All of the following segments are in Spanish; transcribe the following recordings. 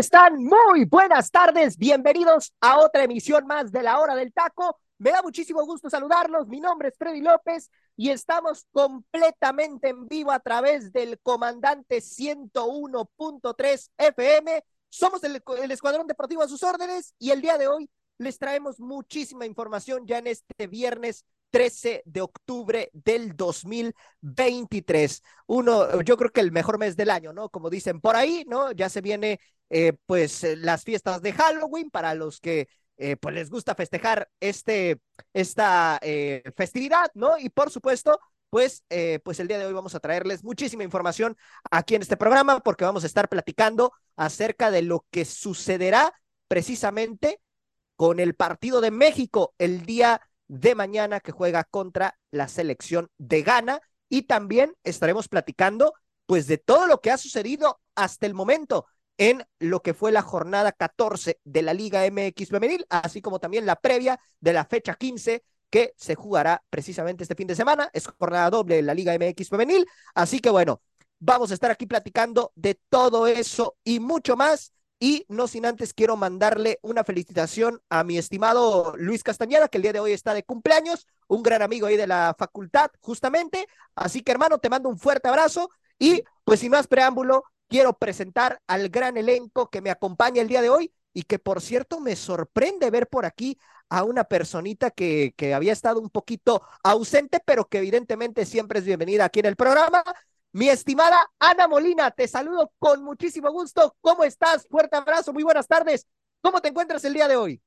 Están? Muy buenas tardes. Bienvenidos a otra emisión más de la hora del taco. Me da muchísimo gusto saludarlos. Mi nombre es Freddy López y estamos completamente en vivo a través del comandante 101.3 FM. Somos el, Escuadrón Deportivo a sus órdenes y el día de hoy les traemos muchísima información ya en este viernes 13 de octubre del 2023. Uno, yo creo que el mejor mes del año, ¿no? Como dicen por ahí, ¿no? Ya se viene, eh, pues, eh, las fiestas de Halloween para los que, eh, pues, les gusta festejar este, esta festividad, ¿no? Y por supuesto, pues, pues el día de hoy vamos a traerles muchísima información aquí en este programa porque vamos a estar platicando acerca de lo que sucederá precisamente con el partido de México el día de mañana que juega contra la selección de Ghana y también estaremos platicando pues de todo lo que ha sucedido hasta el momento en lo que fue la jornada 14 de la Liga MX femenil, así como también la previa de la fecha 15 que se jugará precisamente este fin de semana. Es jornada doble en la Liga MX femenil, así que bueno, vamos a estar aquí platicando de todo eso y mucho más y no sin antes quiero mandarle una felicitación a mi estimado Luis Castañeda, que el día de hoy está de cumpleaños, un gran amigo ahí de la facultad, justamente. Así que hermano, te mando un fuerte abrazo y pues sin más preámbulo, quiero presentar al gran elenco que me acompaña el día de hoy y que por cierto me sorprende ver por aquí a una personita que, que había estado un poquito ausente, pero que evidentemente siempre es bienvenida aquí en el programa. Mi estimada Ana Molina, te saludo con muchísimo gusto. ¿Cómo estás? Fuerte abrazo, muy buenas tardes. ¿Cómo te encuentras el día de hoy?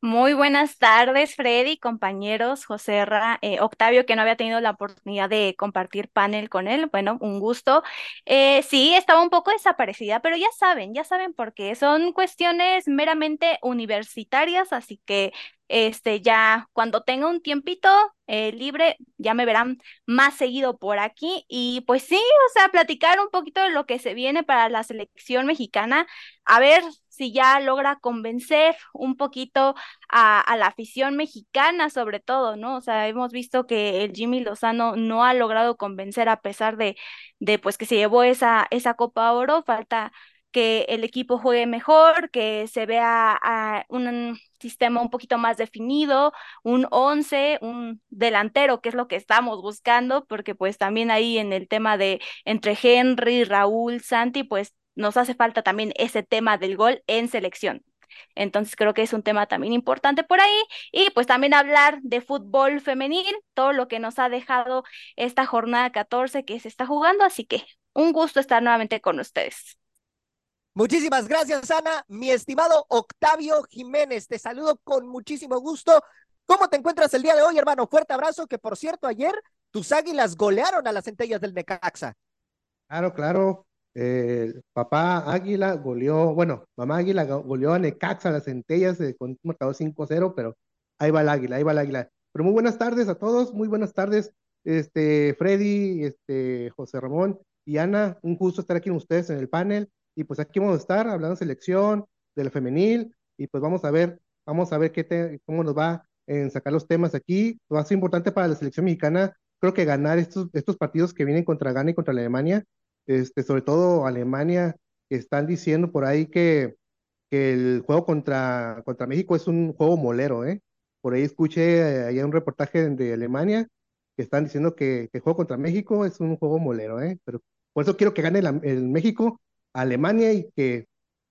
Muy buenas tardes, Freddy, compañeros, José Ra, eh, Octavio, que no había tenido la oportunidad de compartir panel con él. Bueno, un gusto. Eh, sí, estaba un poco desaparecida, pero ya saben, ya saben por qué. Son cuestiones meramente universitarias, así que este, ya cuando tenga un tiempito eh, libre, ya me verán más seguido por aquí. Y pues sí, o sea, platicar un poquito de lo que se viene para la selección mexicana, a ver si ya logra convencer un poquito a, a, la afición mexicana, sobre todo, ¿no? O sea, hemos visto que el Jimmy Lozano no ha logrado convencer a pesar de, de pues que se llevó esa, esa Copa Oro, falta que el equipo juegue mejor, que se vea a un sistema un poquito más definido, un 11, un delantero, que es lo que estamos buscando, porque pues también ahí en el tema de entre Henry, Raúl, Santi, pues nos hace falta también ese tema del gol en selección. Entonces creo que es un tema también importante por ahí. Y pues también hablar de fútbol femenil, todo lo que nos ha dejado esta jornada 14 que se está jugando. Así que un gusto estar nuevamente con ustedes. Muchísimas gracias, Ana. Mi estimado Octavio Jiménez, te saludo con muchísimo gusto. ¿Cómo te encuentras el día de hoy, hermano? Fuerte abrazo, que por cierto, ayer tus águilas golearon a las centellas del Necaxa. Claro, claro. Eh, papá Águila goleó, bueno, mamá Águila goleó a Necaxa, a las centellas, eh, con un marcador 5-0, pero ahí va el Águila, ahí va el Águila. Pero muy buenas tardes a todos, muy buenas tardes, este, Freddy, este, José Ramón y Ana, un gusto estar aquí con ustedes en el panel. Y pues aquí vamos a estar hablando de selección, del femenil, y pues vamos a ver, vamos a ver qué cómo nos va en sacar los temas aquí. Va a ser importante para la selección mexicana, creo que ganar estos, estos partidos que vienen contra Ghana y contra Alemania, este, sobre todo Alemania, que están diciendo por ahí que, que el juego contra, contra México es un juego molero, ¿eh? Por ahí escuché hay un reportaje de Alemania que están diciendo que, el juego contra México es un juego molero, ¿eh? Pero por eso quiero que gane el México Alemania y que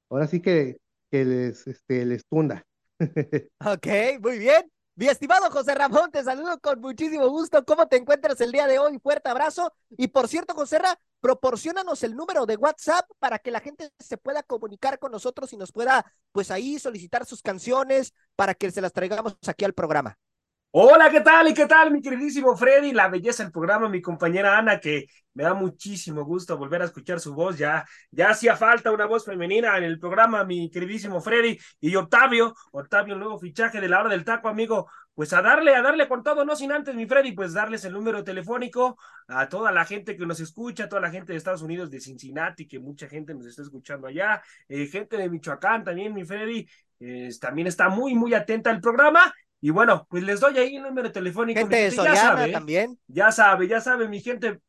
ahora sí que, que les, este, les tunda. ok, muy bien. Mi estimado José Ramón, te saludo con muchísimo gusto. ¿Cómo te encuentras el día de hoy? Fuerte abrazo. Y por cierto, José Ra, proporcionanos el número de WhatsApp para que la gente se pueda comunicar con nosotros y nos pueda, pues ahí solicitar sus canciones para que se las traigamos aquí al programa. Hola, ¿qué tal? ¿Y qué tal, mi queridísimo Freddy? La belleza del programa, mi compañera Ana, que me da muchísimo gusto volver a escuchar su voz. Ya, ya hacía falta una voz femenina en el programa, mi queridísimo Freddy. Y Octavio, Octavio, el nuevo fichaje de la hora del taco, amigo. Pues a darle, a darle con todo, no sin antes, mi Freddy, pues darles el número telefónico a toda la gente que nos escucha, a toda la gente de Estados Unidos, de Cincinnati, que mucha gente nos está escuchando allá, eh, gente de Michoacán también, mi Freddy, también está muy, muy atenta al programa y bueno, pues les doy ahí el número telefónico. Gente de ya sabe, también. Ya sabe, ya sabe, mi gente,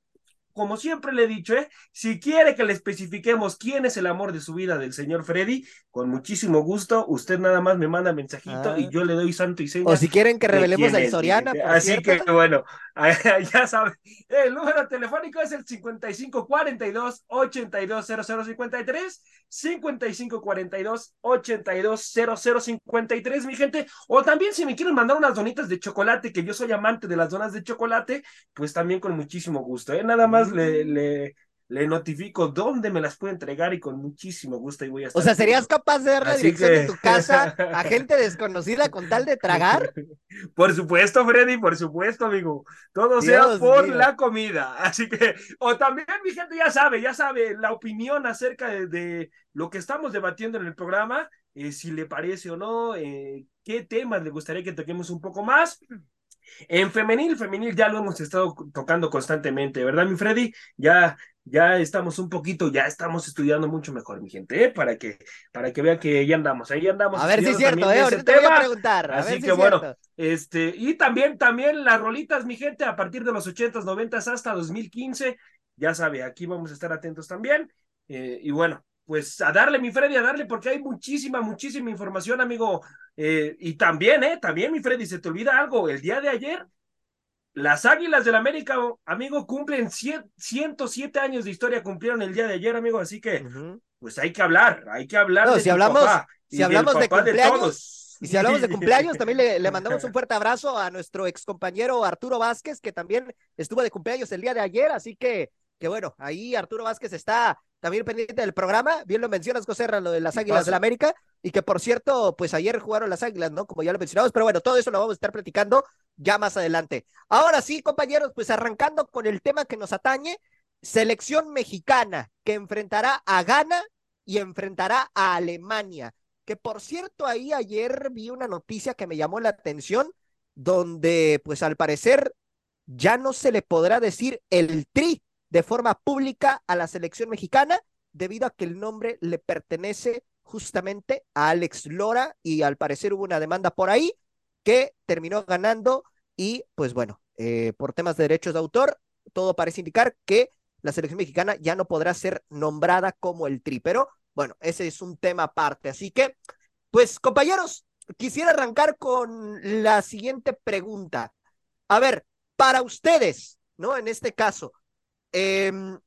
como siempre le he dicho, ¿eh? si quiere que le especifiquemos quién es el amor de su vida del señor Freddy, con muchísimo gusto, usted nada más me manda mensajito y ah. yo le doy santo y seña. O si quieren que revelemos al Soriana. Así que bueno, ya sabe. El número telefónico es el 5542 820053, 5542 820053, mi gente. O también si me quieren mandar unas donitas de chocolate, que yo soy amante de las donas de chocolate, pues también con muchísimo gusto, ¿eh? Nada más le, le, le notifico dónde me las puede entregar y con muchísimo gusto ahí voy a estar. O sea, ¿serías capaz de dar la dirección de tu casa a gente desconocida con tal de tragar? Por supuesto, Freddy, por supuesto, amigo. Todo sea por la comida. Así que, o también mi gente ya sabe, ya sabe la opinión acerca de, lo que estamos debatiendo en el programa, eh, si le parece o no, eh, qué temas le gustaría que toquemos un poco más. En femenil, femenil ya lo hemos estado tocando constantemente, ¿verdad, mi Freddy? Ya, ya estamos un poquito, ya estamos estudiando mucho mejor, mi gente, ¿eh? Para que, para que vean que ahí andamos, ahí andamos. A ver si es cierto, ¿eh? Ahorita te voy a preguntar. Así que bueno, este, y también, también las rolitas, mi gente, a partir de los ochentas, noventas hasta 2015, ya sabe, aquí vamos a estar atentos también. Eh, y bueno, pues a darle, mi Freddy, a darle, porque hay muchísima, muchísima información, amigo. Eh, y también, ¿eh? También, mi Freddy, se te olvida algo. El día de ayer, las Águilas del América, amigo, cumplen 107 años de historia, cumplieron el día de ayer, amigo. Así que, pues hay que hablar, hay que hablar. de si hablamos, si hablamos de cumpleaños. y si hablamos de cumpleaños, también le, le, mandamos un fuerte abrazo a nuestro ex compañero Arturo Vázquez, que también estuvo de cumpleaños el día de ayer. Así que, que bueno, ahí Arturo Vázquez está también pendiente del programa. Bien lo mencionas, José lo de las Águilas del la América. Y que por cierto, pues ayer jugaron las Águilas, ¿no? Como ya lo mencionamos. Pero bueno, todo eso lo vamos a estar platicando ya más adelante. Ahora sí, compañeros, pues arrancando con el tema que nos atañe. Selección mexicana que enfrentará a Ghana y enfrentará a Alemania. Que por cierto, ahí ayer vi una noticia que me llamó la atención, donde pues al parecer ya no se le podrá decir el tri de forma pública a la selección mexicana debido a que el nombre le pertenece justamente a Alex Lora y al parecer hubo una demanda por ahí que terminó ganando y pues bueno, eh, por temas de derechos de autor, todo parece indicar que la selección mexicana ya no podrá ser nombrada como el tri, pero bueno, ese es un tema aparte. Así que, pues compañeros, quisiera arrancar con la siguiente pregunta. A ver, para ustedes, ¿no? En este caso, Em,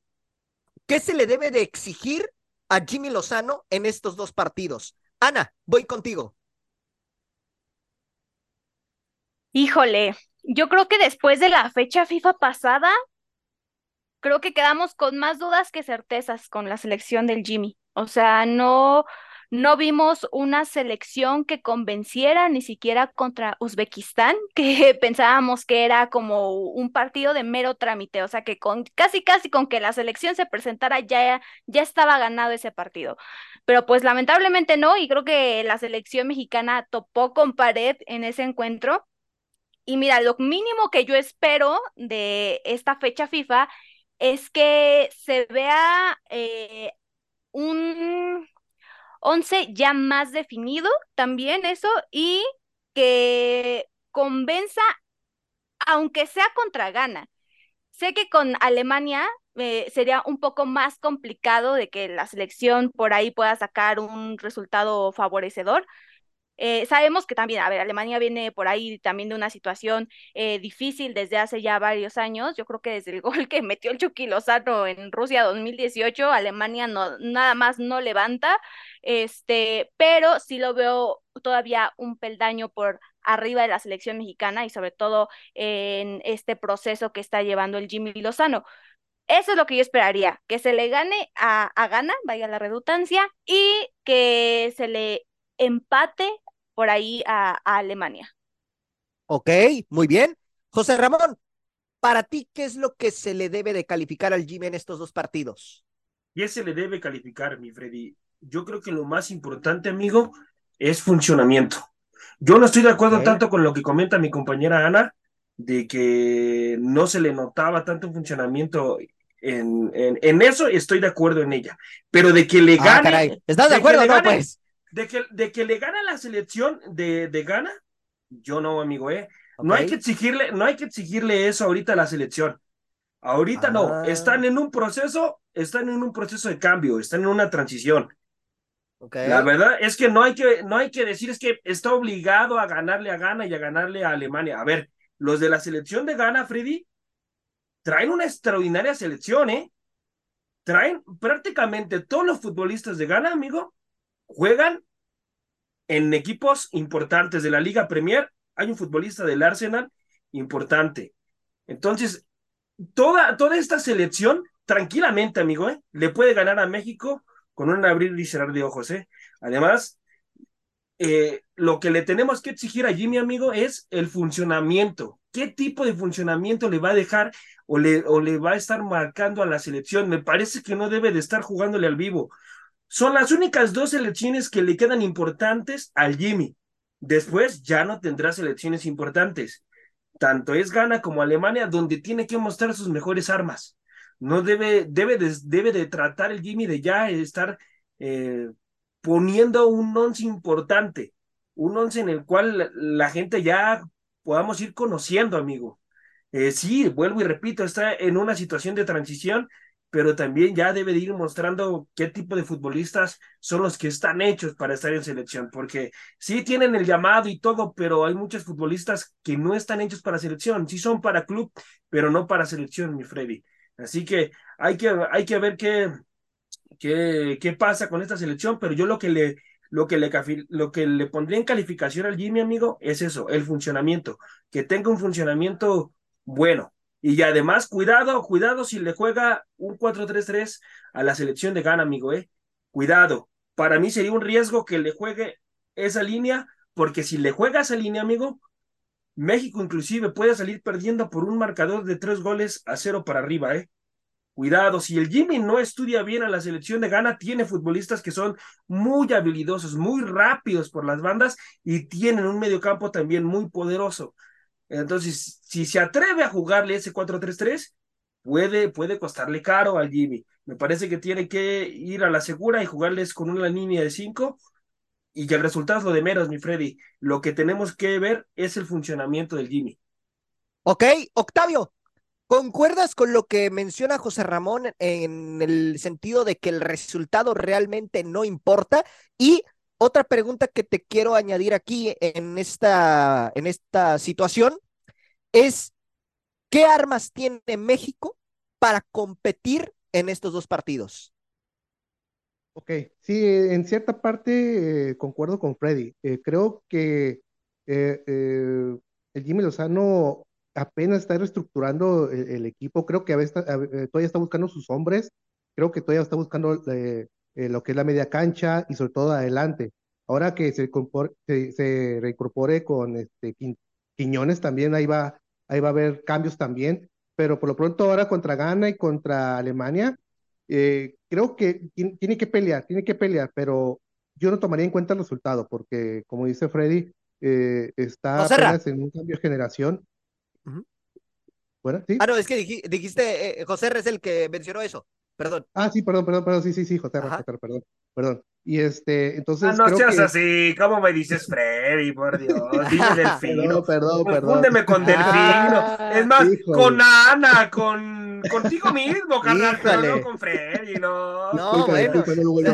¿qué se le debe de exigir a Jimmy Lozano en estos dos partidos? Ana, voy contigo. Híjole, yo creo que después de la fecha FIFA pasada, creo que quedamos con más dudas que certezas con la selección del Jimmy. O sea, no, no vimos una selección que convenciera ni siquiera contra Uzbekistán, que pensábamos que era como un partido de mero trámite, o sea que con casi casi con que la selección se presentara ya ya estaba ganado ese partido. Pero pues lamentablemente no y creo que la selección mexicana topó con pared en ese encuentro. Y mira, lo mínimo que yo espero de esta fecha FIFA es que se vea eh, un 11 ya más definido también eso y que convenza, aunque sea contra gana. Sé que con Alemania eh, sería un poco más complicado de que la selección por ahí pueda sacar un resultado favorecedor, eh, sabemos que también, a ver, Alemania viene por ahí también de una situación eh, difícil desde hace ya varios años. Yo creo que desde el gol que metió el Chucky Lozano en Rusia 2018, Alemania no, nada más no levanta, este, pero sí lo veo todavía un peldaño por arriba de la selección mexicana y sobre todo en este proceso que está llevando el Jimmy Lozano. Eso es lo que yo esperaría, que se le gane a, a Gana, vaya la redundancia, y que se le empate por ahí a, Alemania. Ok, muy bien. José Ramón, para ti, ¿qué es lo que se le debe de calificar al Jimmy en estos dos partidos? ¿Qué se le debe calificar, mi Freddy? Yo creo que lo más importante, amigo, es funcionamiento. Yo no estoy de acuerdo tanto con lo que comenta mi compañera Ana, de que no se le notaba tanto funcionamiento en, en, eso estoy de acuerdo en ella, pero de que le ah, gane. ¿Estás de, acuerdo no, pues? De que, de que le gane la selección de, de Ghana, yo no, amigo, ¿eh? No hay que exigirle, no hay que exigirle eso ahorita a la selección. Ahorita no, ah. están en un proceso, están en un proceso de cambio, están en una transición. La verdad es que no hay que, no hay que decir es que está obligado a ganarle a Ghana y a ganarle a Alemania. A ver, los de la selección de Ghana, Freddy, traen una extraordinaria selección, ¿eh? Traen prácticamente todos los futbolistas de Ghana, amigo, juegan en equipos importantes de la Liga Premier. Hay un futbolista del Arsenal importante. Entonces, toda, toda esta selección, tranquilamente, amigo, ¿eh? le puede ganar a México con un abrir y cerrar de ojos. ¿eh? Además, eh, lo que le tenemos que exigir allí, mi amigo, es el funcionamiento. ¿Qué tipo de funcionamiento le va a dejar o le, o le va a estar marcando a la selección? Me parece que no debe de estar jugándole al vivo. Son las únicas dos selecciones que le quedan importantes al Jimmy. Después ya no tendrá selecciones importantes. Tanto es Ghana como Alemania, donde tiene que mostrar sus mejores armas. No debe, debe, de, debe de tratar el Jimmy de ya estar eh, poniendo un once importante, un once en el cual la, gente ya podamos ir conociendo, amigo. Eh, sí, vuelvo y repito, está en una situación de transición, pero también ya debe de ir mostrando qué tipo de futbolistas son los que están hechos para estar en selección, porque sí tienen el llamado y todo, pero hay muchos futbolistas que no están hechos para selección, sí son para club, pero no para selección, mi Freddy. Así que hay que, hay que ver qué, qué, qué pasa con esta selección, pero yo lo que le, lo que le, lo que le pondría en calificación al Jimmy, amigo, es eso, el funcionamiento, que tenga un funcionamiento bueno, y además, cuidado, cuidado si le juega un 4-3-3 a la selección de Ghana, amigo, ¿eh? Cuidado. Para mí sería un riesgo que le juegue esa línea, porque si le juega esa línea, amigo, México inclusive puede salir perdiendo por un marcador de tres goles a cero para arriba, ¿eh? Cuidado, si el Jimmy no estudia bien a la selección de Ghana, tiene futbolistas que son muy habilidosos, muy rápidos por las bandas y tienen un mediocampo también muy poderoso. Entonces, si se atreve a jugarle ese 4-3-3, puede, puede costarle caro al Jimmy. Me parece que tiene que ir a la segura y jugarles con una línea de 5 y que el resultado es lo de menos, mi Freddy. Lo que tenemos que ver es el funcionamiento del Jimmy. Ok, Octavio, ¿concuerdas con lo que menciona José Ramón en el sentido de que el resultado realmente no importa? Y otra pregunta que te quiero añadir aquí en esta, en esta situación es, ¿qué armas tiene México para competir en estos dos partidos? Ok, sí, en cierta parte eh, concuerdo con Freddy. Eh, creo que eh, el Jimmy Lozano apenas está reestructurando el, equipo. Creo que a veces, todavía está buscando sus hombres. Creo que todavía está buscando eh, lo que es la media cancha y sobre todo adelante. Ahora que se, se, reincorpore con este, Quiñones también, ahí va, ahí va a haber cambios también, pero por lo pronto ahora contra Ghana y contra Alemania, eh, creo que tiene que pelear, tiene que pelear, pero yo no tomaría en cuenta el resultado, porque como dice Freddy, eh, está apenas en un cambio de generación. Bueno, ¿sí? Ah, no, es que dijiste, José es el que mencionó eso perdón. Ah, sí, perdón, perdón, perdón, sí, sí, sí, José, perdón, perdón. Y este, entonces. Ah, no seas así, ¿cómo me dices Freddy? Por Dios, dime Delfino. Perdón, perdón, perdón. con Delfino. Ah, es más, con Ana, con contigo mismo, carnal, no con Freddy, no. No, bueno.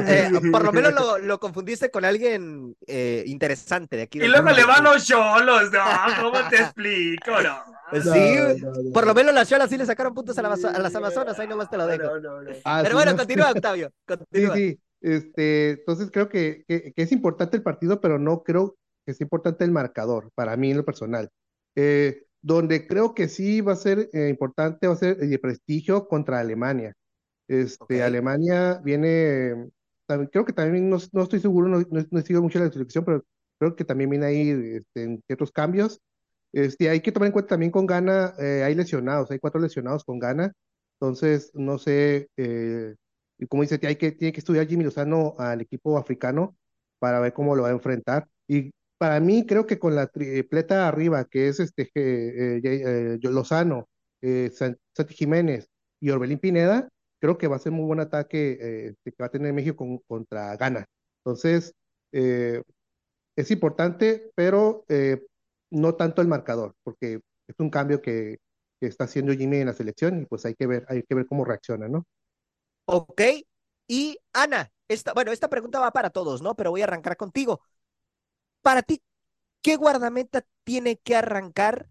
Eh, por lo menos lo, lo confundiste con alguien eh, interesante de aquí. y luego le van los cholos, ¿no? ¿Cómo te explico? No. Pues sí, por lo menos las cholas sí le sacaron puntos a, las Amazonas, ahí nomás te lo dejo. Ah, Pero bueno, continúa, Octavio. Sí, sí. Este, entonces creo que, que, es importante el partido, pero no creo es importante el marcador, para mí en lo personal. Eh, donde creo que sí va a ser eh, importante, va a ser el prestigio contra Alemania. Este, Alemania viene, creo que también, no, no estoy seguro, no, no, sigo mucho la selección, pero creo que también viene ahí este, en ciertos cambios. Este, hay que tomar en cuenta también con Gana, eh, hay lesionados, hay cuatro lesionados con Gana, entonces no sé, eh, como dice, hay que, tiene que estudiar Jimmy Lozano al equipo africano para ver cómo lo va a enfrentar. Y para mí creo que con la tripleta arriba, que es este eh, eh, Lozano, eh, Santi Jiménez y Orbelín Pineda, creo que va a ser muy buen ataque que va a tener México contra Ghana. Entonces, es importante, pero no tanto el marcador, porque es un cambio que, que, está haciendo Jimmy en la selección y pues hay que ver, hay que ver cómo reacciona, ¿no? Ok. Y Ana, esta, bueno, esta pregunta va para todos, ¿no? Pero voy a arrancar contigo. Para ti, ¿qué guardameta tiene que arrancar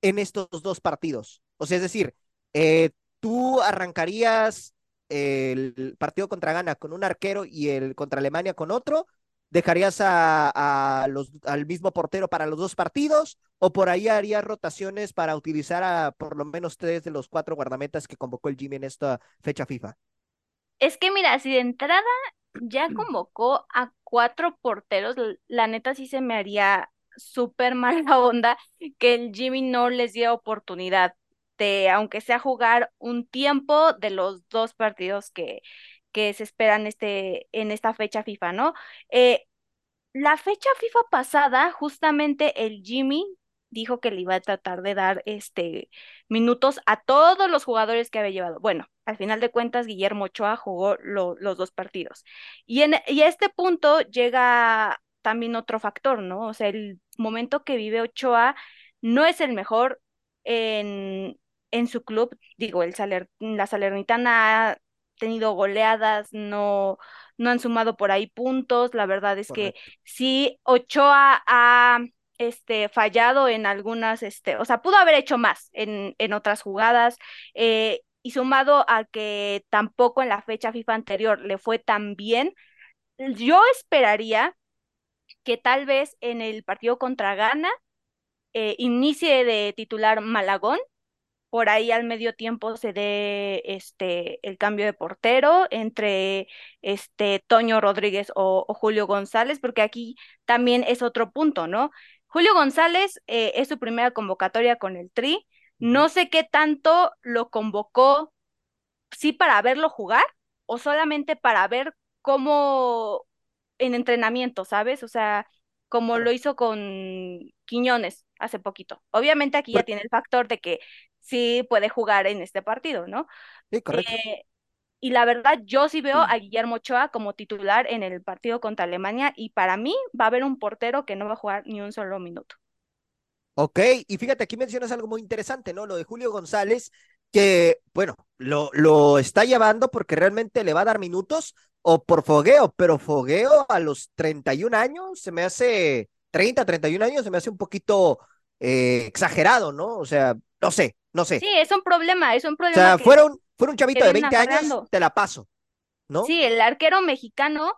en estos dos partidos? O sea, es decir, eh, tú arrancarías el partido contra Ghana con un arquero y el contra Alemania con otro, ¿Dejarías al mismo portero para los dos partidos? ¿O por ahí harías rotaciones para utilizar a por lo menos tres de los cuatro guardametas que convocó el Jimmy en esta fecha FIFA? Es que mira, si de entrada ya convocó a cuatro porteros, la neta sí se me haría súper mala onda que el Jimmy no les diera oportunidad de, aunque sea jugar un tiempo de los dos partidos que, que se esperan este, en esta fecha FIFA, ¿no? Eh, la fecha FIFA pasada, justamente el Jimmy dijo que le iba a tratar de dar este minutos a todos los jugadores que había llevado. Bueno, al final de cuentas, Guillermo Ochoa jugó los dos partidos. Y, en, y a este punto llega también otro factor, ¿no? O sea, el momento que vive Ochoa no es el mejor en, en su club. Digo, el Saler, la Salernitana tenido goleadas, no, no han sumado por ahí puntos. La verdad es que sí, Ochoa ha este, fallado en algunas, este, o sea, pudo haber hecho más en, en otras jugadas. Eh, y sumado a que tampoco en la fecha FIFA anterior le fue tan bien, yo esperaría que tal vez en el partido contra Ghana eh, inicie de titular Malagón por ahí al medio tiempo se dé este el cambio de portero entre este Toño Rodríguez o, Julio González, porque aquí también es otro punto, ¿no? Julio González eh, es su primera convocatoria con el Tri. No sé qué tanto lo convocó, sí para verlo jugar o solamente para ver cómo en entrenamiento, ¿sabes? O sea, como lo hizo con Quiñones hace poquito. Obviamente aquí ya tiene el factor de que sí puede jugar en este partido, ¿no? Sí, correcto. Eh, y la verdad, yo sí veo a Guillermo Ochoa como titular en el partido contra Alemania y para mí va a haber un portero que no va a jugar ni un solo minuto. Ok, y fíjate, aquí mencionas algo muy interesante, ¿no? Lo de Julio González, que, bueno, lo, lo está llevando porque realmente le va a dar minutos o por fogueo, pero fogueo a los 31 años se me hace, 30, 31 años se me hace un poquito eh, exagerado, ¿no? O sea, no sé, no sé. Sí, es un problema, es un problema. O sea, fuera, un, un chavito de 20 años, te la paso, ¿no? Sí, el arquero mexicano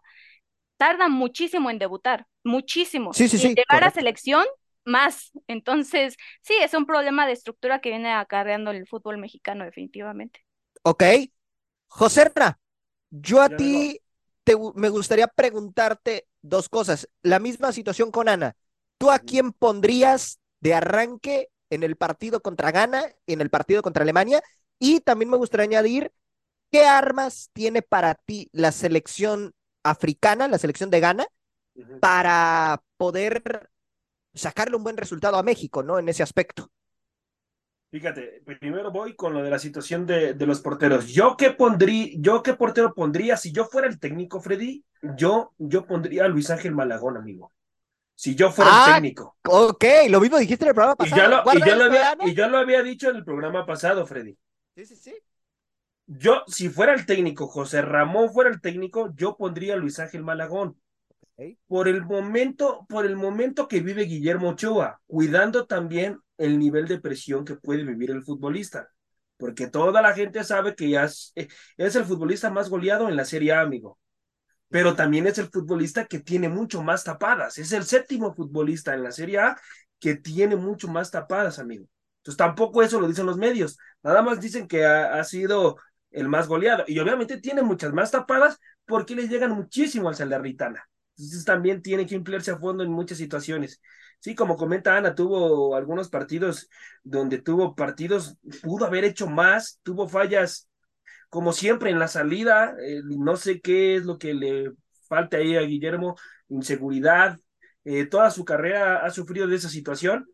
tarda muchísimo en debutar, muchísimo. Sí, sí, sí. Y llegar a selección, más. Entonces, sí, es un problema de estructura que viene acarreando el fútbol mexicano, definitivamente. Ok. José yo a ti te, me gustaría preguntarte dos cosas. La misma situación con Ana. ¿Tú a quién pondrías de arranque en el partido contra Ghana y en el partido contra Alemania. Y también me gustaría añadir, ¿qué armas tiene para ti la selección africana, la selección de Ghana, para poder sacarle un buen resultado a México, ¿no? En ese aspecto. Fíjate, primero voy con lo de la situación de, de, los porteros. Yo qué pondría, yo qué portero pondría si yo fuera el técnico, Freddy, yo, yo pondría a Luis Ángel Malagón, amigo si yo fuera el ah, técnico. Ok, lo mismo dijiste en el programa pasado. Y ya lo, y había, y lo había dicho en el programa pasado, Freddy. Sí, sí, sí. Yo, si fuera el técnico, José Ramón fuera el técnico, yo pondría a Luis Ángel Malagón. Por el momento, por el momento que vive Guillermo Ochoa, cuidando también el nivel de presión que puede vivir el futbolista. Porque toda la gente sabe que ya es, es el futbolista más goleado en la Serie A, amigo pero también es el futbolista que tiene mucho más tapadas. Es el séptimo futbolista en la Serie A que tiene mucho más tapadas, amigo. Entonces tampoco eso lo dicen los medios. Nada más dicen que ha, sido el más goleado. Y obviamente tiene muchas más tapadas porque le llegan muchísimo al Salernitana. Entonces también tiene que emplearse a fondo en muchas situaciones. Sí, como comenta Ana, tuvo algunos partidos donde tuvo partidos, pudo haber hecho más, tuvo fallas como siempre en la salida, eh, no sé qué es lo que le falta ahí a Guillermo, inseguridad, eh, toda su carrera ha sufrido de esa situación.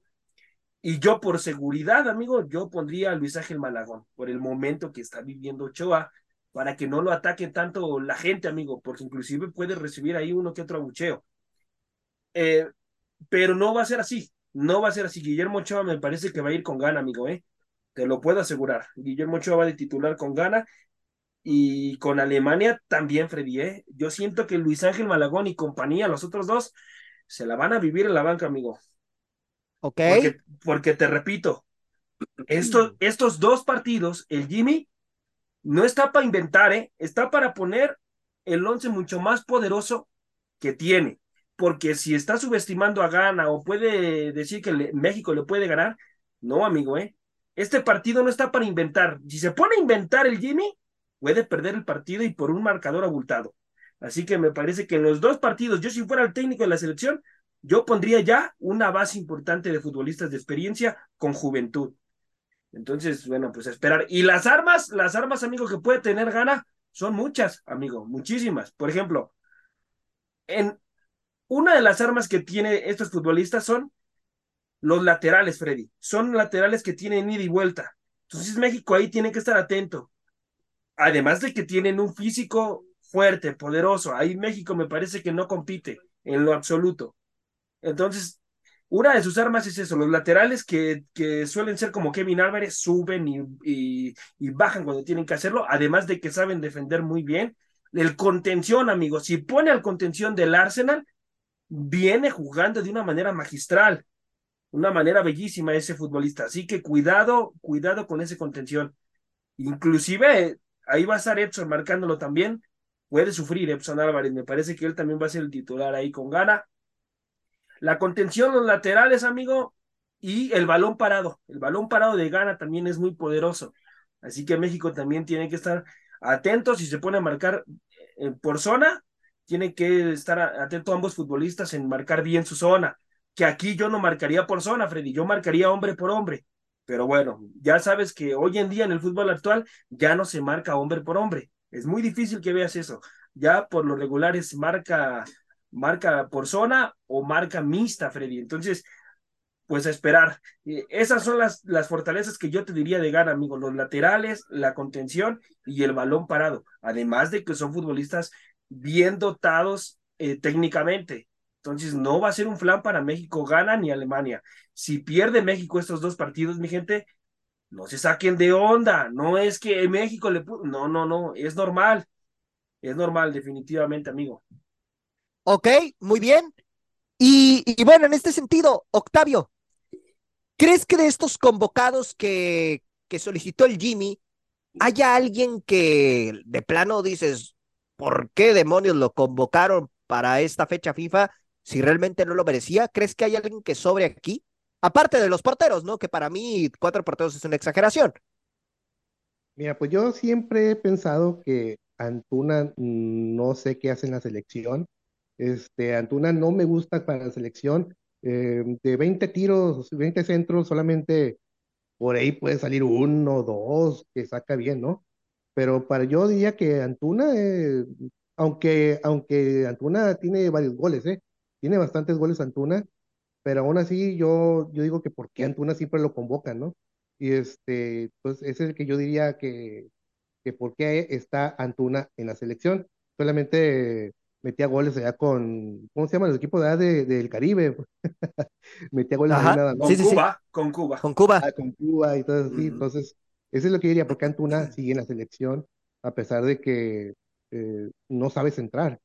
Y yo por seguridad, amigo, yo pondría a Luis Ángel Malagón por el momento que está viviendo Ochoa, para que no lo ataque tanto la gente, amigo, porque inclusive puede recibir ahí uno que otro abucheo. Eh, pero no va a ser así, no va a ser así. Guillermo Ochoa me parece que va a ir con gana, amigo, ¿eh? Te lo puedo asegurar. Guillermo Ochoa va de titular con gana y con Alemania también, Freddy, ¿eh? Yo siento que Luis Ángel Malagón y compañía, los otros dos, se la van a vivir en la banca, amigo. Ok. Porque, te repito, estos, estos dos partidos, el Jimmy no está para inventar, ¿eh? Está para poner el once mucho más poderoso que tiene. Porque si está subestimando a Gana o puede decir que México le puede ganar, no, amigo, ¿eh? Este partido no está para inventar. Si se pone a inventar el Jimmy, puede perder el partido y por un marcador abultado. Así que me parece que en los dos partidos, yo si fuera el técnico de la selección, yo pondría ya una base importante de futbolistas de experiencia con juventud. Entonces, bueno, pues esperar. Y las armas, las armas, amigo, que puede tener gana, son muchas, amigo, muchísimas. Por ejemplo, en una de las armas que tiene estos futbolistas son los laterales, Freddy. Son laterales que tienen ida y vuelta. Entonces México ahí tiene que estar atento. Además de que tienen un físico fuerte, poderoso. Ahí México me parece que no compite en lo absoluto. Entonces, una de sus armas es eso, los laterales que, que suelen ser como Kevin Álvarez, suben y, y, bajan cuando tienen que hacerlo, además de que saben defender muy bien. El contención, amigos, si pone al contención del Arsenal, viene jugando de una manera magistral, una manera bellísima ese futbolista. Así que cuidado, cuidado con ese contención. Inclusive ahí va a estar Epson marcándolo también. Puede sufrir Epson Álvarez, me parece que él también va a ser el titular ahí con gana. La contención, los laterales, amigo, y el balón parado. El balón parado de gana también es muy poderoso. Así que México también tiene que estar atento. Si se pone a marcar eh, por zona, tiene que estar atento ambos futbolistas en marcar bien su zona. Que aquí yo no marcaría por zona, Freddy, yo marcaría hombre por hombre. Pero bueno, ya sabes que hoy en día en el fútbol actual ya no se marca hombre por hombre. Es muy difícil que veas eso. Ya por lo regular es marca marca por zona o marca mixta, Freddy. Entonces, pues esperar. Eh, esas son las, las fortalezas que yo te diría de gana, amigo. Los laterales, la contención y el balón parado. Además de que son futbolistas bien dotados eh, técnicamente. Entonces, no va a ser un flan para México, gana ni Alemania. Si pierde México estos dos partidos, mi gente, no se saquen de onda. No es que México le... No, no, no, es normal. Es normal, definitivamente, amigo. Ok, muy bien. Y, bueno, en este sentido, Octavio, ¿crees que de estos convocados que, solicitó el Jimmy, haya alguien que de plano dices, ¿por qué demonios lo convocaron para esta fecha FIFA si realmente no lo merecía? ¿Crees que hay alguien que sobre aquí? Aparte de los porteros, ¿no? Que para mí cuatro porteros es una exageración. Mira, pues yo siempre he pensado que Antuna mm, no sé qué hace en la selección. Este, Antuna no me gusta para la selección. Eh, de 20 tiros, 20 centros, solamente por ahí puede salir uno, dos, que saca bien, ¿no? Pero para yo diría que Antuna, eh, aunque, aunque Antuna tiene varios goles, ¿eh? Tiene bastantes goles Antuna, pero aún así yo, yo digo que por qué Antuna siempre lo convocan, ¿no? Y este, pues es el que yo diría que, que por qué está Antuna en la selección. Solamente metía goles allá con, ¿cómo se llama el equipo de allá del Caribe? metía goles nada Con, Cuba, con Cuba, con Cuba. Ah, con Cuba y todo así. Entonces, eso es lo que diría, porque Antuna sigue en la selección, a pesar de que eh, no sabes entrar.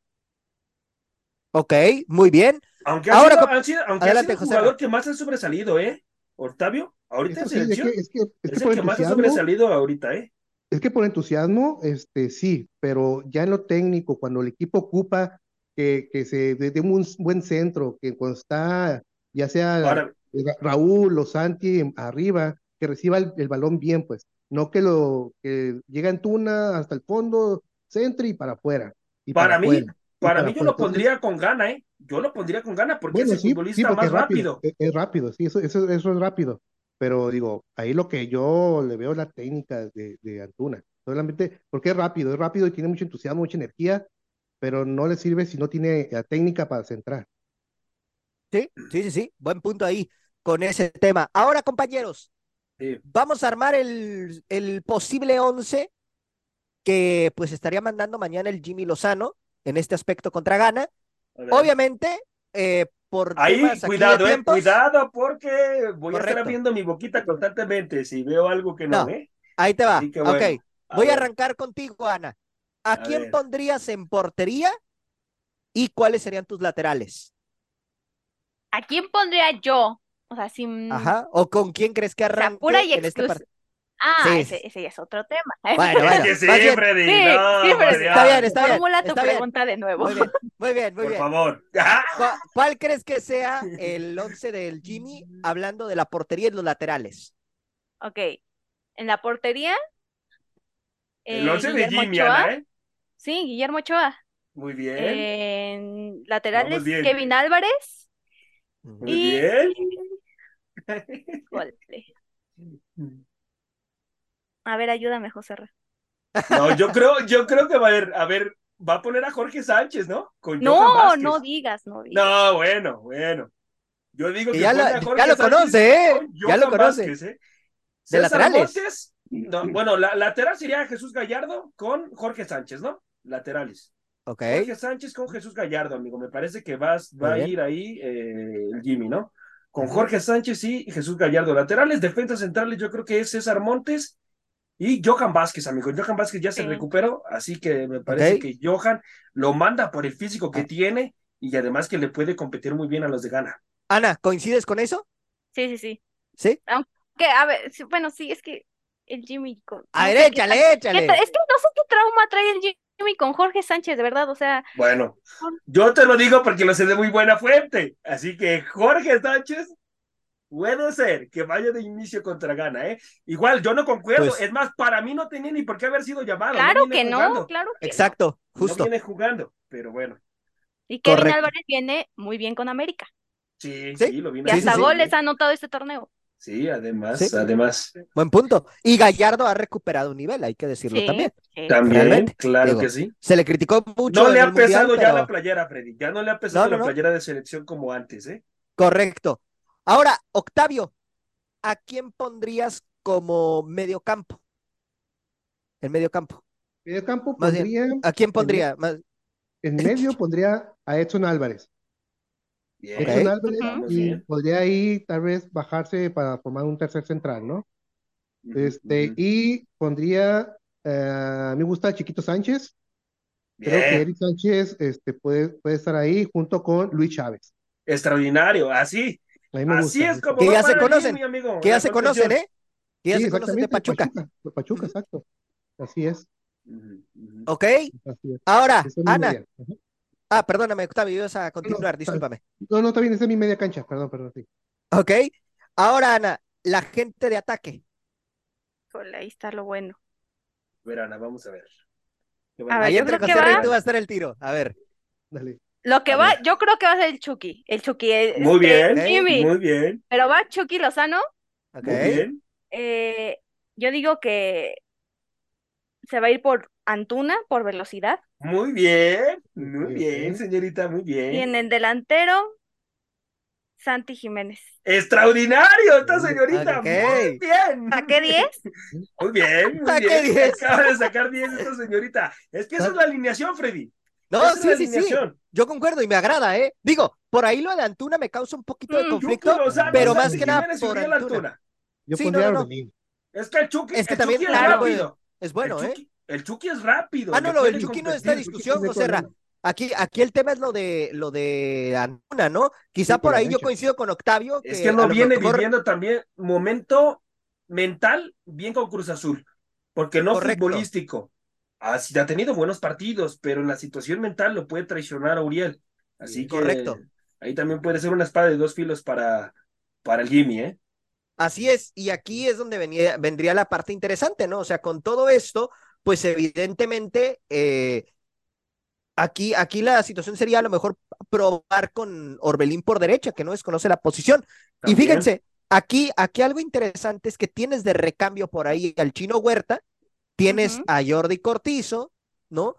Ok, muy bien. Aunque ha Ahora, sido, aunque ha sido el jugador que más ha sobresalido, ¿eh? Octavio, ahorita en selección. Es, que, es, el que más ha sobresalido ahorita, ¿eh? Es que por entusiasmo, este, sí, pero ya en lo técnico, cuando el equipo ocupa que, que se dé un buen centro, que cuando está, ya sea Raúl o Santi arriba, que reciba el, balón bien, pues, no que lo que llega en tuna hasta el fondo, centro y para afuera. Y para, mí, para para mí yo lo pondría con gana, ¿eh? Yo lo pondría con gana porque Bueno, es el sí, sí, futbolista porque más es rápido, rápido. Es, es rápido, sí, eso, eso, eso es rápido. Pero digo, ahí lo que yo le veo es la técnica de, de Antuna. Solamente porque es rápido, es rápido y tiene mucho entusiasmo, mucha energía, pero no le sirve si no tiene la técnica para centrar. Sí, sí, sí, sí. Buen punto ahí con ese tema. Ahora, compañeros, Sí. vamos a armar el, el posible 11 que pues estaría mandando mañana el Jimmy Lozano en este aspecto contra Ghana. A ver. Obviamente, eh, por Ahí, temas aquí de cuidado, eh, cuidado, porque voy a estar abriendo mi boquita constantemente si veo algo que no, No. ¿eh? ahí te va. Ok, voy a arrancar contigo, Ana. ¿A, A quién ver. pondrías en portería y cuáles serían tus laterales? ¿A quién pondría yo? O sea, sin. Ajá. ¿O con quién crees que o sea, arranque pura y en este partido? Ah, Sí. ese, ese ya es otro tema. Bueno, bueno, Que sí, más bien. Freddy, Sí, no, sí. Está bien, está bien. Formula tu está bien. pregunta de nuevo. Muy bien, muy bien, muy Por bien. favor. ¿Cuál, cuál crees que sea el 11 del Jimmy hablando de la portería y los laterales? Ok. En la portería. El eh, 11 de Guillermo Jimmy, Ochoa. Ana, ¿eh? Sí, Guillermo Ochoa. Muy bien. En laterales, bien. Kevin Álvarez. Muy y- bien. Híjole. A ver, ayúdame, José. Ra. No, yo creo, yo creo que va a ver, a ver, va a poner a Jorge Sánchez, ¿no? Con No, no digas, no digas. No, bueno, bueno. Yo digo Que que ya pone lo- a Jorge ya lo Sánchez conoce, ¿eh? Ya lo conoce. Vázquez, ¿eh? ¿De César laterales? Montes, no, bueno, la lateral sería Jesús Gallardo con Jorge Sánchez, ¿no? Laterales. Ok. Jorge Sánchez con Jesús Gallardo, amigo. Me parece que vas, va Muy a bien. ir ahí eh, el Jimmy, ¿no? Con. Jorge Sánchez y Jesús Gallardo. Laterales, defensas centrales, yo creo que es César Montes y Johan Vázquez, amigo. Johan Vázquez ya se recuperó, así que me parece que Johan lo manda por el físico que Ah. tiene y además que le puede competir muy bien a los de Ghana. Ana, ¿coincides con eso? Sí, sí, sí. Sí. Que, a ver, bueno, sí, es que el Jimmy. con- A ver, qué échale, échale. Es que no sé qué trauma trae el Jimmy con Jorge Sánchez, de verdad. O sea, Bueno, yo te lo digo porque lo sé de muy buena fuente. Así que Jorge Sánchez puede ser que vaya de inicio contra Ghana, ¿eh? Igual, yo no concuerdo. Pues- es más, para mí no tenía ni por qué haber sido llamado. claro no que no, claro que no. Exacto, No justo. viene jugando, pero bueno. Y Kevin Correcto. Álvarez viene muy bien con América. Sí, Sí, sí, lo viene Y hasta sí, sí. goles ha anotado este torneo. Sí, además, Sí. además. Buen punto. Y Gallardo ha recuperado un nivel, hay que decirlo Sí, también. sí. También, Realmente, claro digo, que sí. Se le criticó mucho No le ha pesado Mundial, ya pero- la playera, Freddy. Ya no le ha pesado No, no, la no. playera de selección como antes, ¿eh? Correcto. Ahora, Octavio, ¿a quién pondrías como mediocampo? El mediocampo. Medio campo Más bien, pondría, ¿A quién pondría? Más- en medio pondría a Edson Álvarez. Bien. Edson Álvarez y bien. podría ahí tal vez bajarse para formar un tercer central, ¿no? Este, y pondría, eh, a mí me gusta Chiquito Sánchez. Creo que Bien. Eric Sánchez este, puede, puede estar ahí junto con Luis Chávez. Extraordinario, así. A mí me Así gusta. es como Que ya se conocen, amigo, Que ya se conocen. ¿eh? Que ya Sí, se conocen de Pachuca. Por Pachuca, exacto. Así es. ¿Ok? Así es. Ahora, es Ana. Ah, perdóname, Octavio, ibas a continuar, está- discúlpame. No, no, está bien, esa es mi media cancha. Perdón, perdón, sí. ¿Ok? Ahora, Ana, la gente de ataque. Híjole, ahí está lo bueno. A ver, Ana, vamos a ver. Qué A bueno. ver, Ahí yo entre Rey tú vas a estar el tiro. A ver. Dale. Lo que A va, ver. yo creo que va a ser el Chucky. El Chucky. eh, Muy este, bien, Jimmy. muy bien, Pero va Chucky Lozano. ¿Ok? muy bien. eh, yo digo que se va a ir por Antuna, por velocidad. Muy bien, muy bien, señorita, muy bien. Y en el delantero, Santi Jiménez. Extraordinario esta señorita, muy bien. ¿Saqué 10? Muy bien, muy Saqué bien. 10. Acaba de sacar 10 esta señorita. Es que esa es la alineación, Freddy. No, Esa es sí, la sí, sí. Yo concuerdo y me agrada, ¿eh? Digo, por ahí lo de Antuna me causa un poquito de Mm, conflicto. Lozano, pero más que nada por Antuna. Antuna. Yo Sí, pondría no. Es que el Chucky, Es que el también, Chucky claro, es rápido. Es bueno, el ¿eh? El Chucky es rápido. Ah, no, lo del Chucky no está en discusión, José. Aquí, aquí el tema es lo de lo de Antuna, ¿no? Quizá Sí, por ahí yo coincido con Octavio. Es que no lo viene mejor- viviendo también momento mental bien con Cruz Azul, porque no Correcto. futbolístico. Ah, sí, ha tenido buenos partidos, pero en la situación mental lo puede traicionar a Uriel. Así que Correcto. ahí también puede ser una espada de dos filos para, para el Jimmy, ¿eh? Así es, y aquí es donde venía, vendría la parte interesante, ¿no? O sea, con todo esto, pues evidentemente, eh, aquí, aquí la situación sería a lo mejor probar con Orbelín por derecha, que no desconoce la posición. Y fíjense, aquí, aquí algo interesante es que tienes de recambio por ahí al Chino Huerta, tienes a Jordi Cortizo, ¿no?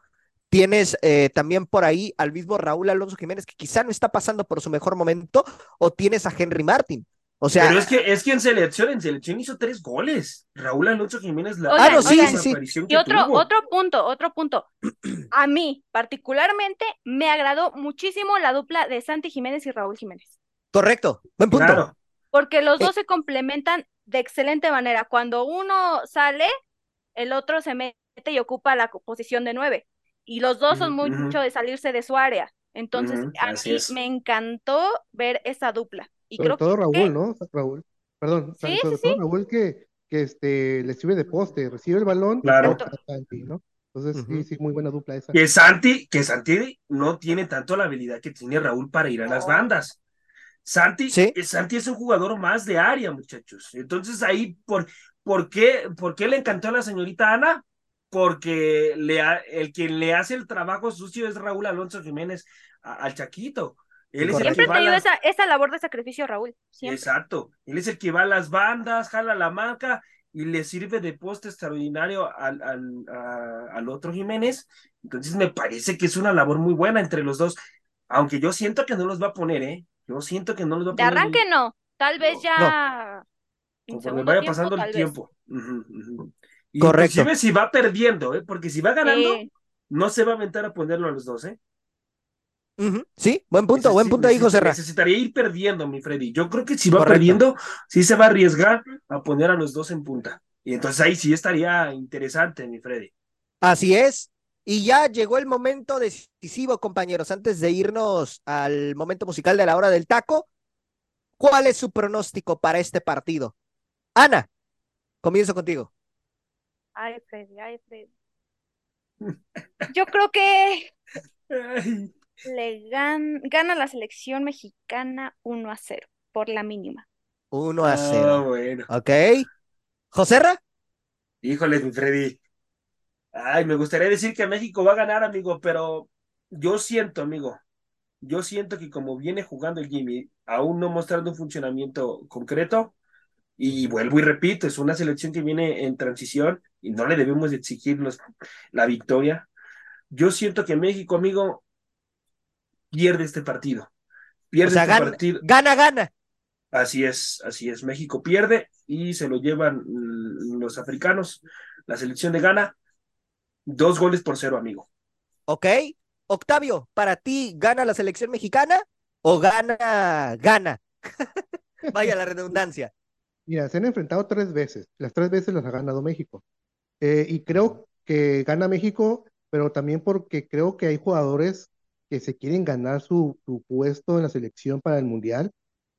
Tienes eh, también por ahí al mismo Raúl Alonso Jiménez, que quizá no está pasando por su mejor momento, o tienes a Henry Martin. O sea, pero es que es que en selección, en selección hizo tres goles. Raúl Alonso Jiménez la ah, sí, sí, Y otro, otro punto, otro punto. A mí, particularmente, me agradó muchísimo la dupla de Santi Jiménez y Raúl Jiménez. Correcto, buen punto. Porque los dos eh. se complementan de excelente manera. Cuando uno sale, el otro se mete y ocupa la posición de nueve. Y los dos son mucho de salirse de su área. Entonces, a mí me encantó ver esa dupla. Y sobre creo todo Raúl, ¿no? Raúl, perdón, sobre todo Raúl que, que este, le sirve de poste, recibe el balón claro. Santi, ¿no? Entonces, sí, sí, muy buena dupla esa. Que Santi, que Santi no tiene tanto la habilidad que tiene Raúl para ir a las bandas. Santi, eh, Santi es un jugador más de área, muchachos. Entonces ahí, ¿por, por, qué, ¿por qué le encantó a la señorita Ana? Porque le el quien le hace el trabajo sucio es Raúl Alonso Jiménez al Chaquito. Él es siempre ha esa, esa, labor de sacrificio, Raúl. Exacto. Él es el que va a las bandas, jala la marca y le sirve de poste extraordinario al, al, al otro Jiménez. Entonces me parece que es una labor muy buena entre los dos. Aunque yo siento que no los va a poner, ¿eh? Yo siento que no los va a poner. De arranque no. Tal vez ya. Conforme vaya pasando el tiempo. Correcto. Inclusive si va perdiendo, ¿eh? Porque si va ganando, no se va a aventar a ponerlo a los dos, ¿eh? Sí, buen punto, buen punto ahí, José Necesitaría ir perdiendo, mi Freddy. Yo creo que si va perdiendo, sí se va a arriesgar a poner a los dos en punta. Y entonces ahí sí estaría interesante, mi Freddy. Así es. Y ya llegó el momento decisivo, compañeros. Antes de irnos al momento musical de la hora del taco, ¿cuál es su pronóstico para este partido? Ana, comienzo contigo. Ay, Freddy, ay, Freddy. Yo creo que le gana la selección mexicana 1 a 0, por la mínima. 1 a 0. Ah, bueno. Ok. ¿Joserra? Híjole, mi Freddy. Ay, me gustaría decir que México va a ganar, amigo, pero yo siento, amigo, yo siento que como viene jugando el Jimmy, aún no mostrando un funcionamiento concreto, y vuelvo y repito, es una selección que viene en transición y no le debemos exigir la victoria. Yo siento que México, amigo, pierde este partido. Pierde este gana, partido. Gana, gana. Así es, así es. México pierde y se lo llevan los africanos. La selección de Ghana, dos goles por cero, amigo. Ok. Octavio, para ti, ¿gana la selección mexicana o gana, gana? Vaya la redundancia. Mira, se han enfrentado tres veces. Las tres veces las ha ganado México. Eh, y creo que gana México, pero también porque creo que hay jugadores que se quieren ganar su, puesto en la selección para el Mundial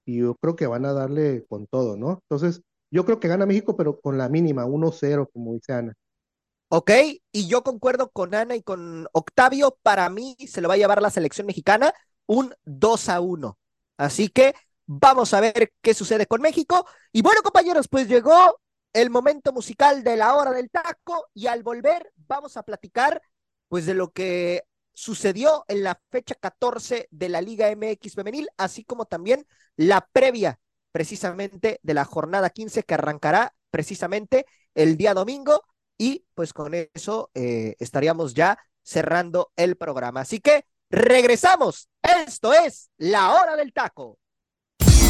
y yo creo que van a darle con todo, ¿no? Entonces, yo creo que gana México, pero con la mínima, 1-0, como dice Ana. Ok, y yo concuerdo con Ana y con Octavio, para mí se lo va a llevar la selección mexicana un 2 a 1. Así que vamos a ver qué sucede con México. Y bueno, compañeros, pues llegó el momento musical de la hora del taco y al volver vamos a platicar pues de lo que sucedió en la fecha 14 de la Liga MX femenil, así como también la previa precisamente de la jornada 15 que arrancará precisamente el día domingo y pues con eso eh, estaríamos ya cerrando el programa. Así que regresamos. Esto es la hora del taco.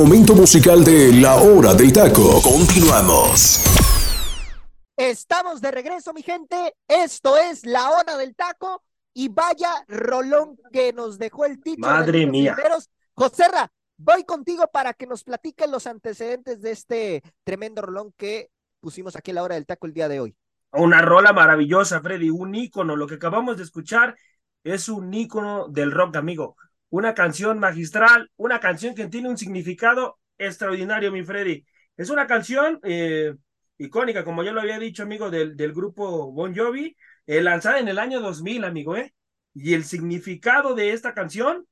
Momento musical de La Hora del Taco. Continuamos. Estamos de regreso, mi gente. Esto es la hora del taco y vaya rolón que nos dejó el título. Madre mía. Joserra, voy contigo para que nos platiquen los antecedentes de este tremendo rolón que pusimos aquí en la hora del taco el día de hoy. Una rola maravillosa, Freddy, un ícono. Lo que acabamos de escuchar es un ícono del rock, amigo. Una canción magistral, una canción que tiene un significado extraordinario, mi Freddy. Es una canción eh, icónica, como ya lo había dicho, amigo, del, del grupo Bon Jovi, eh, lanzada en el año 2000, amigo, ¿eh? Y el significado de esta canción,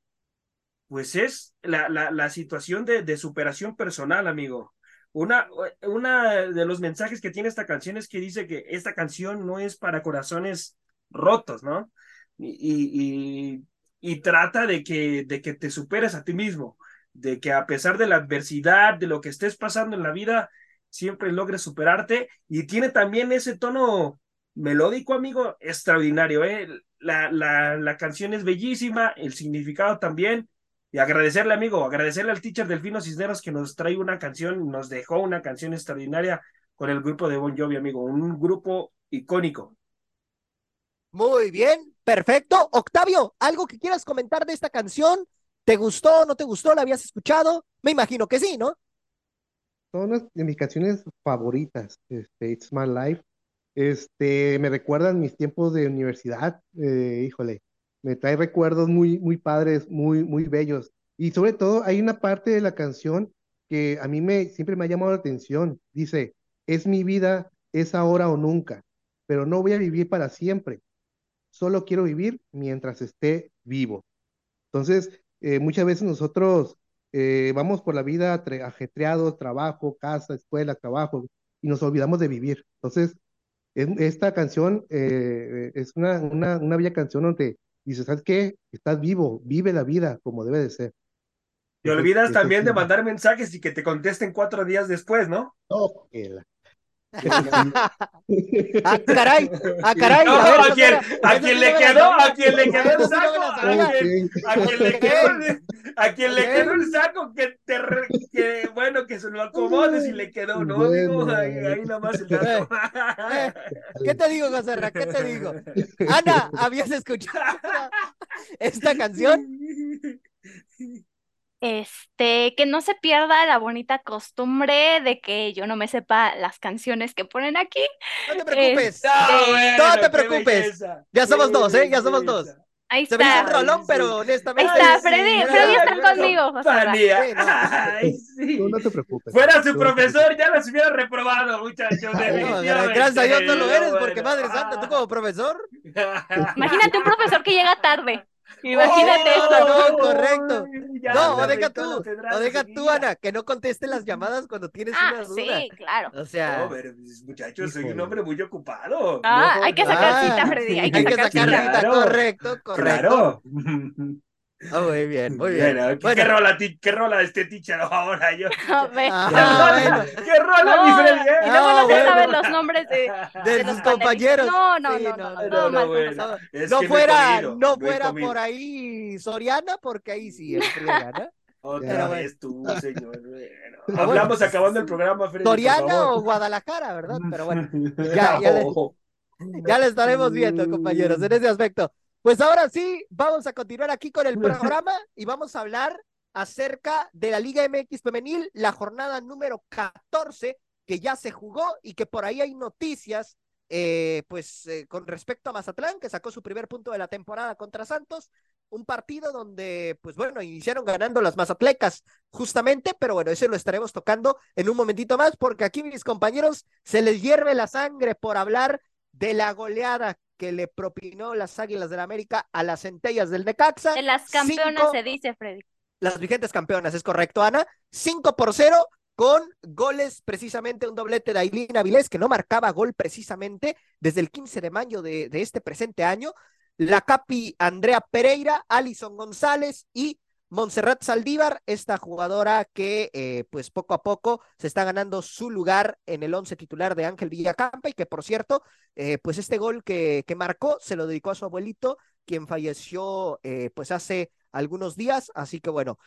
pues es la, la, la situación de, de superación personal, amigo. Una, una de los mensajes que tiene esta canción es que dice que esta canción no es para corazones rotos, ¿no? Y, y, y trata de que, de que te superes a ti mismo, de que a pesar de la adversidad, de lo que estés pasando en la vida, siempre logres superarte. Y tiene también ese tono melódico, amigo, extraordinario, ¿eh? La, la, la canción es bellísima, el significado también. Y agradecerle, amigo, agradecerle al teacher Delfino Cisneros que nos trae una canción, nos dejó una canción extraordinaria con el grupo de Bon Jovi, amigo, un grupo icónico. Muy bien, perfecto. Octavio, ¿algo que quieras comentar de esta canción? ¿Te gustó, no te gustó? ¿La habías escuchado? Me imagino que sí, ¿no? Son de mis canciones favoritas, este, It's My Life. Este, me recuerdan mis tiempos de universidad, eh, híjole, me trae recuerdos muy, muy padres, muy, muy bellos. Y sobre todo hay una parte de la canción que a mí me, siempre me ha llamado la atención. Dice, es mi vida, es ahora o nunca, pero no voy a vivir para siempre. Solo quiero vivir mientras esté vivo. Entonces, eh, muchas veces nosotros eh, vamos por la vida ajetreados, trabajo, casa, escuela, trabajo, y nos olvidamos de vivir. Entonces, es, esta canción eh, es una, una, una bella canción donde dices, ¿sabes qué? Estás vivo, vive la vida como debe de ser. Te olvidas también de mandar mensajes y que te contesten cuatro días después, ¿no? No, que la- ah, caray, ah, caray. No, a ver, a quien, Joserra, a sí le quedó, a quien le quedó el saco, a quien, le quedó, el- a quien le quedó el saco, que te, que bueno que se lo acomodes y le quedó, ¿no? Digo, ahí, ahí nada más el dato. Eh, ¿Qué te digo, José Ra? ¿Qué te digo? Ana, ¿habías escuchado esta canción? Este, que no se pierda la bonita costumbre de que yo no me sepa las canciones que ponen aquí. No te preocupes. Este, No, no te preocupes. Ya somos dos, ¿eh? Ya somos dos. Ahí Se me hizo un está. rolón, pero Ahí honestamente. está, Ay, Freddy, sí, Freddy está no, conmigo, José. Ay, sí. Tú no te preocupes. Fuera su profesor, ya los hubiera reprobado, muchachos. No, gracias a Dios no lo eres, porque. Madre Santa, tú como profesor. Imagínate un profesor que llega tarde. Imagínate Oh, eso. no, correcto. Ya No, o deja tú, o deja tú. Ana, que no conteste las llamadas cuando tienes Ah, una duda. sí, claro. O sea, No, pero, pues, muchachos, soy un hombre muy ocupado. Ah, No, hay que sacar Ah, cita, Freddy. Hay que hay que sacar cita. cita, Claro. correcto, correcto. Claro. Ah, muy bien, muy bien. Bueno, ¿qué, Bueno. qué rola, ti- qué rola este teacher ahora yo? Ah, ¿Qué rola, bueno. qué rola, No, mi Freddy? eh? Y luego no Ah, se bueno. saben los nombres de, De de sus compañeros. No, no, Sí, no, no, no, no, no, no, mal bueno. No, fuera, comido, no fuera por ahí Soriana, porque ahí sí es friega, ¿no? Otra Pero vez tú, señor. Bueno, bueno. hablamos acabando el programa, Freddy. Soriana o Guadalajara, ¿verdad? Pero bueno, ya, ya le- No. ya le estaremos viendo, compañeros, en ese aspecto. Pues ahora sí, vamos a continuar aquí con el programa y vamos a hablar acerca de la Liga MX Femenil, la jornada número 14, que ya se jugó y que por ahí hay noticias, eh, pues eh, con respecto a Mazatlán, que sacó su primer punto de la temporada contra Santos, un partido donde, pues bueno, iniciaron ganando las Mazatlecas, justamente, pero bueno, eso lo estaremos tocando en un momentito más, porque aquí mis compañeros se les hierve la sangre por hablar de la goleada que le propinó las Águilas del América a las Centellas del Necaxa. De las campeonas Cinco- se dice, Freddy. las vigentes campeonas, es correcto, Ana. 5 por 0 con goles, precisamente un doblete de Ailín Avilés, que no marcaba gol precisamente desde el 15 de mayo de, de este presente año. La Capi Andrea Pereira, Alison González y Montserrat Saldívar, esta jugadora que eh, pues poco a poco se está ganando su lugar en el once titular de Ángel Villacampa y que por cierto, eh, pues este gol que, que marcó se lo dedicó a su abuelito, quien falleció eh, pues hace algunos días, así que bueno.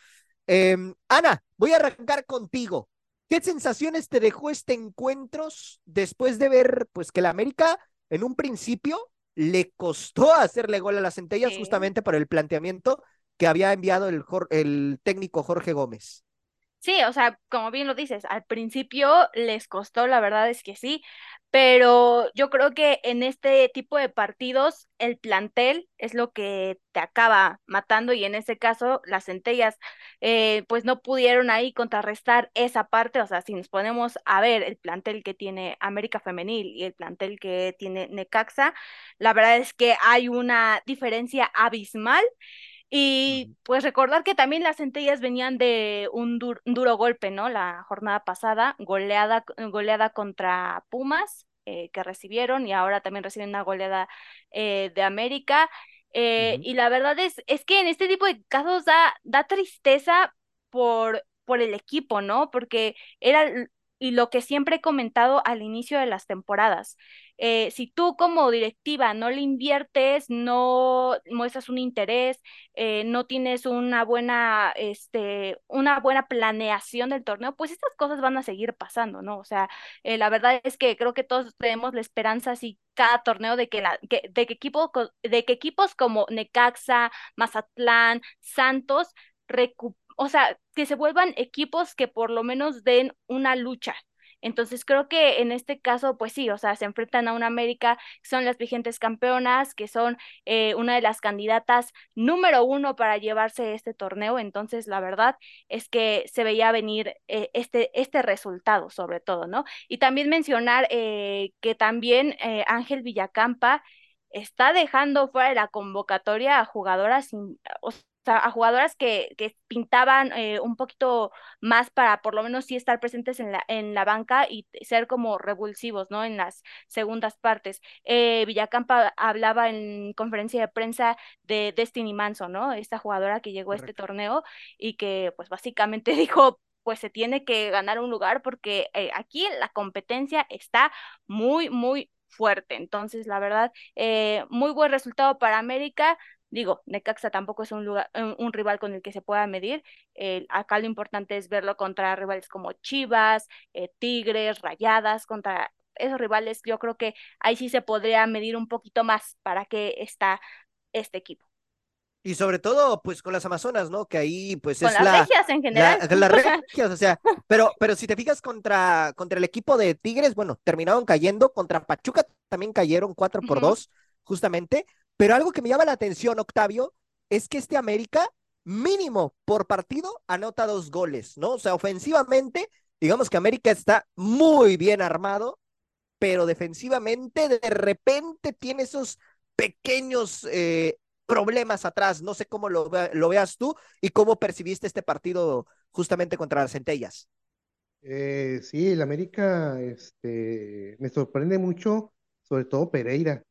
Em, Ana, voy a arrancar contigo. ¿Qué sensaciones te dejó este encuentro después de ver pues que la América en un principio le costó hacerle gol a las centellas Sí. justamente por el planteamiento que había enviado el, el técnico Jorge Gómez? Sí, o sea, como bien lo dices, al principio les costó, la verdad es que sí, pero yo creo que en este tipo de partidos el plantel es lo que te acaba matando y en ese caso las centellas eh, pues no pudieron ahí contrarrestar esa parte, o sea, si nos ponemos a ver el plantel que tiene América Femenil y el plantel que tiene Necaxa, la verdad es que hay una diferencia abismal. Y pues recordar que también las centellas venían de un, dur- un duro golpe, ¿no? La jornada pasada, goleada, goleada contra Pumas, eh, que recibieron, y ahora también reciben una goleada eh, de América. Eh. Y la verdad es, es que en este tipo de casos da, da tristeza por, por el equipo, ¿no? Porque era, y lo que siempre he comentado al inicio de las temporadas, eh, si tú como directiva no le inviertes, no muestras un interés, eh, no tienes una buena, este, una buena planeación del torneo, pues estas cosas van a seguir pasando, ¿no? O sea, eh, la verdad es que creo que todos tenemos la esperanza así cada torneo de que la, que, de que equipo, de que equipos como Necaxa, Mazatlán, Santos, o sea, que se vuelvan equipos que por lo menos den una lucha. Entonces creo que en este caso, pues sí, o sea, se enfrentan a una América que son las vigentes campeonas, que son eh, una de las candidatas número uno para llevarse este torneo. Entonces, la verdad es que se veía venir eh, este, este resultado, sobre todo, ¿no? Y también mencionar eh, que también eh, Ángel Villacampa está dejando fuera de la convocatoria a jugadoras, sea, a jugadoras que, que pintaban eh, un poquito más para por lo menos sí estar presentes en la, en la banca y ser como revulsivos, ¿no? En las segundas partes. Eh, Villacampa hablaba en conferencia de prensa de Destiny Manson, ¿no? Esta jugadora que llegó a este torneo y que pues básicamente dijo, pues se tiene que ganar un lugar porque eh, aquí la competencia está muy, muy fuerte. Entonces, la verdad, eh, muy buen resultado para América. Digo, Necaxa tampoco es un, lugar, un, un rival con el que se pueda medir. Eh, acá lo importante es verlo contra rivales como Chivas, eh, Tigres, Rayadas, contra esos rivales. Yo creo que ahí sí se podría medir un poquito más para qué está este equipo. Y sobre todo, pues con las Amazonas, ¿no? Que ahí, pues Con es las la, regias en la- general. las regias, o sea, pero, pero si te fijas contra, contra el equipo de Tigres, bueno, terminaron cayendo, contra Pachuca también cayeron 4 por Ujú. 2, justamente, pero algo que me llama la atención, Octavio, es que este América, mínimo por partido, anota dos goles, ¿no? O sea, ofensivamente, digamos que América está muy bien armado, pero defensivamente de repente tiene esos pequeños eh, problemas atrás. No sé cómo lo, vea- lo veas tú y cómo percibiste este partido justamente contra las Centellas. Eh, sí, el América, este, me sorprende mucho, sobre todo Pereira.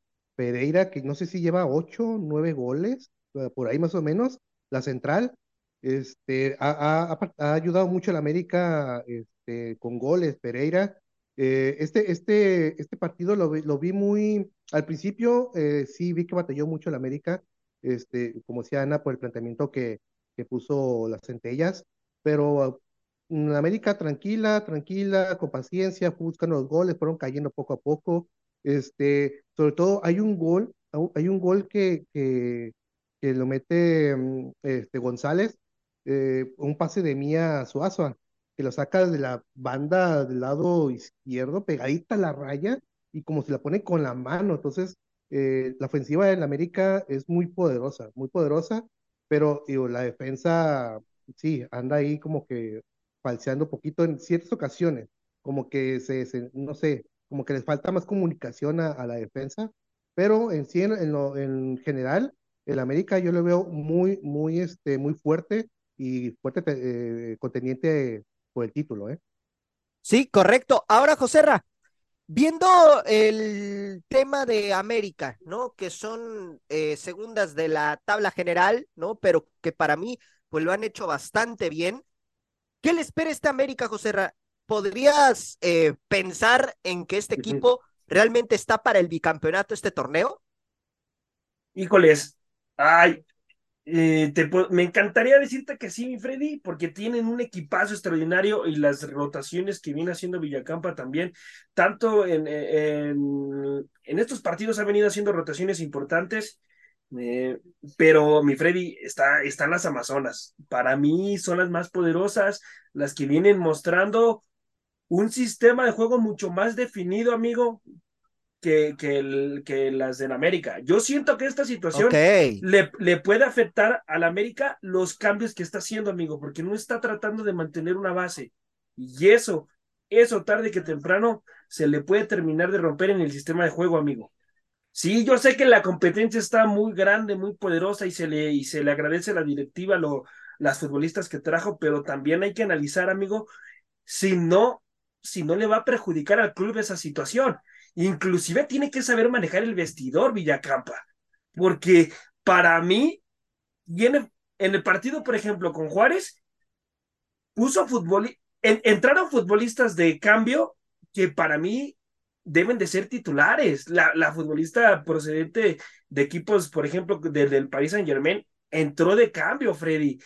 Pereira, que no sé si lleva ocho, nueve goles, eh, por ahí más o menos, la central, este, ha, ayudado mucho al América, este, con goles, Pereira. Eh, este, este, este partido lo, vi- muy, al principio, eh, sí vi que batalló mucho el América, este, como decía Ana, por el planteamiento que, que puso las centellas, pero mm, América tranquila, tranquila, con paciencia, buscando los goles, fueron cayendo poco a poco. Este, sobre todo hay un gol, hay un gol que, que, que lo mete mm, este, González, eh, un pase de Mía Suazo, que lo saca de la banda del lado izquierdo, pegadita a la raya, y como se la pone con la mano. Entonces, eh, la ofensiva del América es muy poderosa, muy poderosa, pero digo, la defensa, sí, anda ahí como que falseando poquito en ciertas ocasiones, como que se, se- no sé, como que les falta más comunicación a, la defensa, pero en sí, en, lo, en general, el América yo lo veo muy, muy, este, muy fuerte y fuerte eh, contendiente por el título, ¿eh? Sí, correcto. Ahora, Joserra, viendo el tema de América, ¿no? Que son eh, segundas de la tabla general, ¿no? Pero que para mí, pues lo han hecho bastante bien. ¿Qué le espera esta América, Joserra? ¿Podrías eh, pensar en que este equipo realmente está para el bicampeonato este torneo? Híjoles, ay, eh, te me encantaría decirte que sí, mi Freddy, porque tienen un equipazo extraordinario y las rotaciones que viene haciendo Villacampa también, tanto en, en, en estos partidos ha venido haciendo rotaciones importantes, eh, pero mi Freddy está, están las Amazonas. Para mí son las más poderosas, las que vienen mostrando un sistema de juego mucho más definido, amigo, que, que, el, que las del América. Yo siento que esta situación le, le puede afectar al América los cambios que está haciendo, amigo, porque no está tratando de mantener una base. Y eso, eso tarde que temprano se le puede terminar de romper en el sistema de juego, amigo. Sí, yo sé que la competencia está muy grande, muy poderosa y se le, y se le agradece a la directiva lo, las futbolistas que trajo, pero también hay que analizar, amigo, si no, si no le va a perjudicar al club esa situación. Inclusive tiene que saber manejar el vestidor Villacampa, porque para mí viene en el partido, por ejemplo, con Juárez, puso entraron futbolistas de cambio que para mí deben de ser titulares. La, futbolista procedente de equipos, por ejemplo, de- del Paris Saint Germain, entró de cambio, Freddy.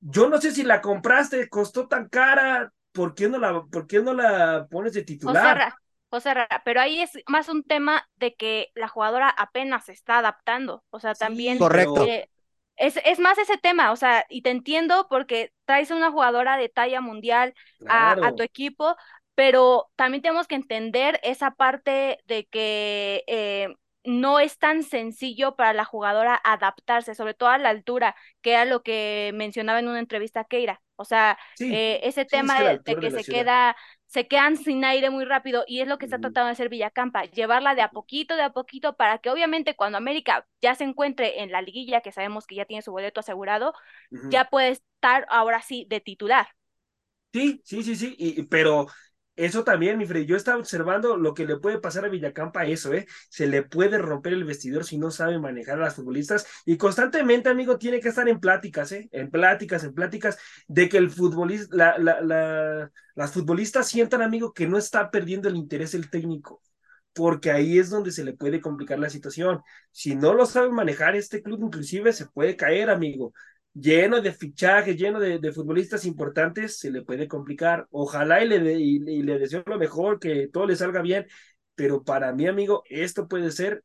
Yo no sé si la compraste, costó tan cara, ¿por qué no la, por qué no la pones de titular? Joserra, Joserra, pero ahí es más un tema de que la jugadora apenas se está adaptando. O sea, Sí, también Correcto. eh, es, es más ese tema, o sea, y te entiendo porque traes una jugadora de talla mundial a, a tu equipo, pero también tenemos que entender esa parte de que eh, no es tan sencillo para la jugadora adaptarse, sobre todo a la altura, que era lo que mencionaba en una entrevista Keira. O sea, Sí, eh, ese sí, es tema que de, que de se ciudad. queda, se quedan sin aire muy rápido, y es lo que está tratando de hacer Villacampa, llevarla de a poquito, de a poquito, para que obviamente cuando América ya se encuentre en la liguilla, que sabemos que ya tiene su boleto asegurado, ya puede estar ahora sí de titular. Sí, sí, sí, sí, y- pero eso también, mi Freddy, yo estaba observando lo que le puede pasar a Villacampa, eso, ¿eh? Se le puede romper el vestidor si no sabe manejar a las futbolistas y constantemente, amigo, tiene que estar en pláticas, ¿eh? En pláticas, en pláticas, de que el futbolista, la, la, la- las futbolistas sientan, amigo, que no está perdiendo el interés el técnico. porque ahí es donde se le puede complicar la situación. Si no lo sabe manejar este club, inclusive se puede caer, amigo. Lleno de fichajes, lleno de, de futbolistas importantes, se le puede complicar. Ojalá y le, de- y, le deseo lo mejor, que todo le salga bien, pero para mí, amigo, esto puede ser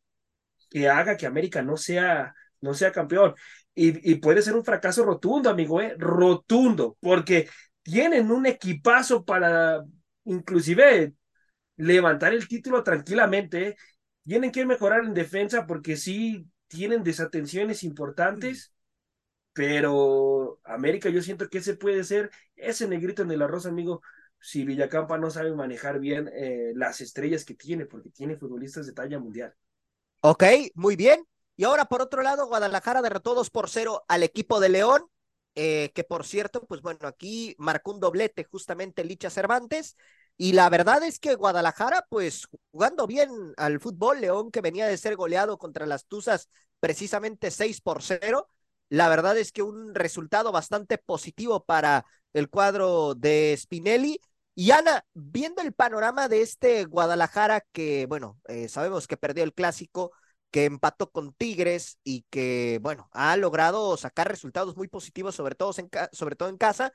que haga que América no sea, no sea campeón. Y, y puede ser un fracaso rotundo, amigo, ¿eh? Rotundo, porque tienen un equipazo para inclusive levantar el título tranquilamente. ¿eh? Tienen que mejorar en defensa porque sí tienen desatenciones importantes, pero América yo siento que ese puede ser ese negrito en el arroz, amigo, si Villacampa no sabe manejar bien eh, las estrellas que tiene, porque tiene futbolistas de talla mundial. Ok, muy bien. Y ahora, por otro lado, Guadalajara derrotó 2 por 0 al equipo de León, eh, que por cierto, pues bueno, aquí marcó un doblete justamente Licha Cervantes. Y la verdad es que Guadalajara, pues jugando bien al fútbol, León que venía de ser goleado contra las Tuzas precisamente 6 por 0. La verdad es que un resultado bastante positivo para el cuadro de Spinelli. Y Ana, viendo el panorama de este Guadalajara que, bueno, eh, sabemos que perdió el clásico, que empató con Tigres y que, bueno, ha logrado sacar resultados muy positivos, sobre todo sobre todo en casa.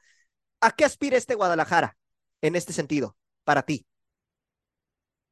¿A qué aspira este Guadalajara en este sentido, para ti?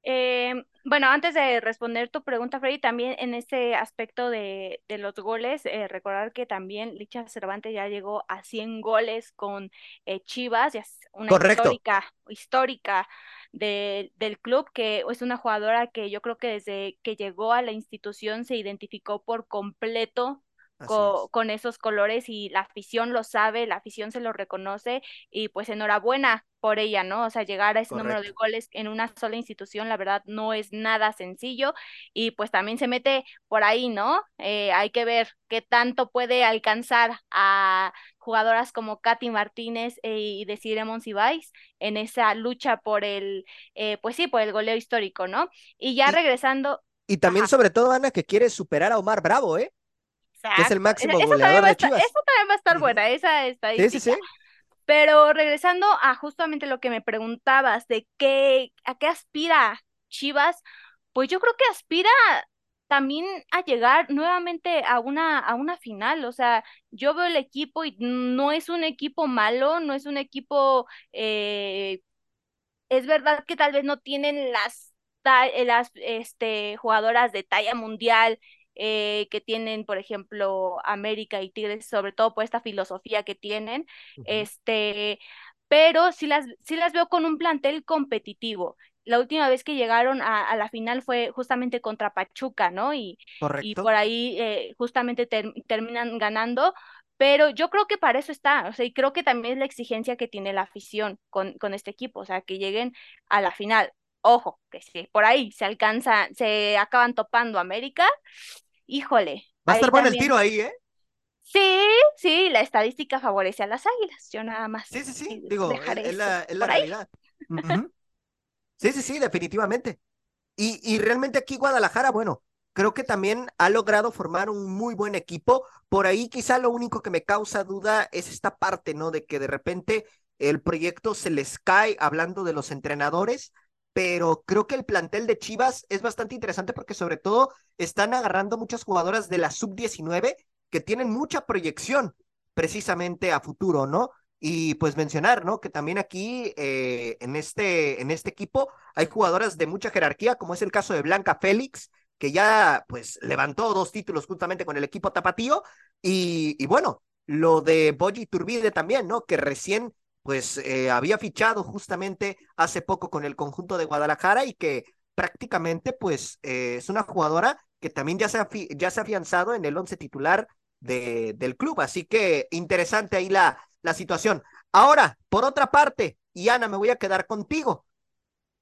Eh, bueno, antes de responder tu pregunta, Freddy, también en este aspecto de, de los goles, eh, recordar que también Licha Cervantes ya llegó a 100 goles con eh, Chivas, ya es una Correcto. histórica, histórica de- del club, que es una jugadora que yo creo que desde que llegó a la institución se identificó por completo Así co- es. con esos colores y la afición lo sabe, la afición se lo reconoce y pues enhorabuena por ella, ¿no? O sea, llegar a ese número de goles en una sola institución, la verdad, no es nada sencillo y pues también se mete por ahí, ¿no? Eh, hay que ver qué tanto puede alcanzar a jugadoras como Katy Martínez eh, y Desiree Monsiváis en esa lucha por el, eh, pues sí, por el goleo histórico, ¿no? Y ya Y- regresando, Y también, Ajá. sobre todo, Ana, que quiere superar a Omar Bravo, ¿eh? Que es el exacto, máximo goleador de Chivas. esa también va a estar buena, esa Sí, estadística. sí, sí. Pero regresando a justamente lo que me preguntabas de qué, a qué aspira Chivas, pues yo creo que aspira también a llegar nuevamente a una, a una final. O sea, yo veo el equipo y no es un equipo malo, no es un equipo, eh, es verdad que tal vez no tienen las, las este, jugadoras de talla mundial eh, que tienen, por ejemplo, América y Tigres, sobre todo por esta filosofía que tienen, este, pero sí las, sí las veo con un plantel competitivo. La última vez que llegaron a, a la final fue justamente contra Pachuca, ¿no? Y, y por ahí eh, justamente ter- terminan ganando, pero yo creo que para eso está, o sea, y creo que también es la exigencia que tiene la afición con, con este equipo, o sea, que lleguen a la final. Ojo, que si por ahí se alcanza, se acaban topando América, híjole, Va a estar bueno el tiro ahí, ¿eh? Sí, sí, la estadística favorece a las águilas, yo nada más Sí, sí, sí. Digo, es, la, es realidad. Sí, sí, sí, definitivamente. Y, y realmente aquí Guadalajara, bueno, creo que también ha logrado formar un muy buen equipo. Por ahí quizá lo único que me causa duda es esta parte, ¿no? De que de repente el proyecto se les cae hablando de los entrenadores, pero creo que el plantel de Chivas es bastante interesante porque sobre todo están agarrando muchas jugadoras de la sub-19 que tienen mucha proyección precisamente a futuro, ¿no? Y pues mencionar, ¿no? Que también aquí eh, en, este, en este equipo hay jugadoras de mucha jerarquía, como es el caso de Blanca Félix, que ya pues levantó dos títulos justamente con el equipo tapatío. Y, y bueno, lo de Boyi Turbide también, ¿no? Que recién pues eh, había fichado justamente hace poco con el conjunto de Guadalajara y que prácticamente pues eh, es una jugadora que también ya se ya se ha afianzado en el once titular de, del club. Así que interesante ahí la, la situación. Ahora, por otra parte, y Ana, me voy a quedar contigo.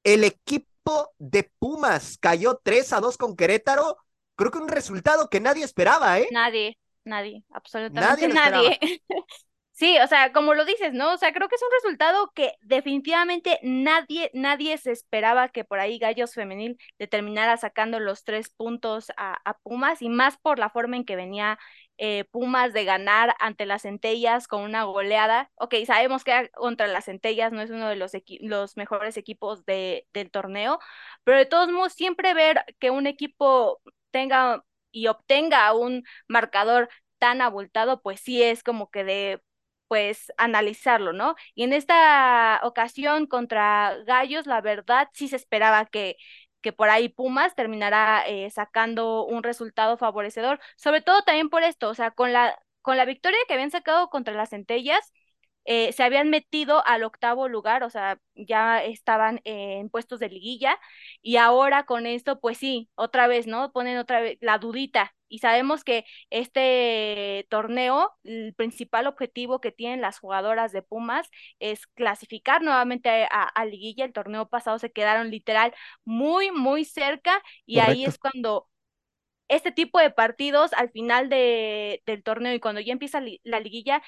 El equipo de Pumas cayó 3 a 2 con Querétaro. Creo que un resultado que nadie esperaba, ¿eh? Nadie, nadie, absolutamente nadie. Sí, o sea, como lo dices, ¿no? O sea, creo que es un resultado que definitivamente nadie, nadie se esperaba que por ahí Gallos Femenil le terminara sacando los tres puntos a, a Pumas y más por la forma en que venía eh, Pumas de ganar ante las Centellas con una goleada. Ok, sabemos que contra las Centellas no es uno de los, los mejores equipos de, del torneo, pero de todos modos siempre ver que un equipo tenga y obtenga un marcador tan abultado, pues sí es como que de pues analizarlo, ¿no? Y en esta ocasión contra Gallos, la verdad sí se esperaba que, que por ahí Pumas terminará eh, sacando un resultado favorecedor, sobre todo también por esto, o sea, con la, con la victoria que habían sacado contra las Centellas, eh, se habían metido al octavo lugar, o sea, ya estaban en puestos de liguilla y ahora con esto, pues sí, otra vez, ¿no? Ponen otra vez la dudita y sabemos que este torneo, el principal objetivo que tienen las jugadoras de Pumas es clasificar nuevamente a, a liguilla. El torneo pasado se quedaron literal muy, muy cerca y ahí es cuando este tipo de partidos al final de, del torneo y cuando ya empieza la liguilla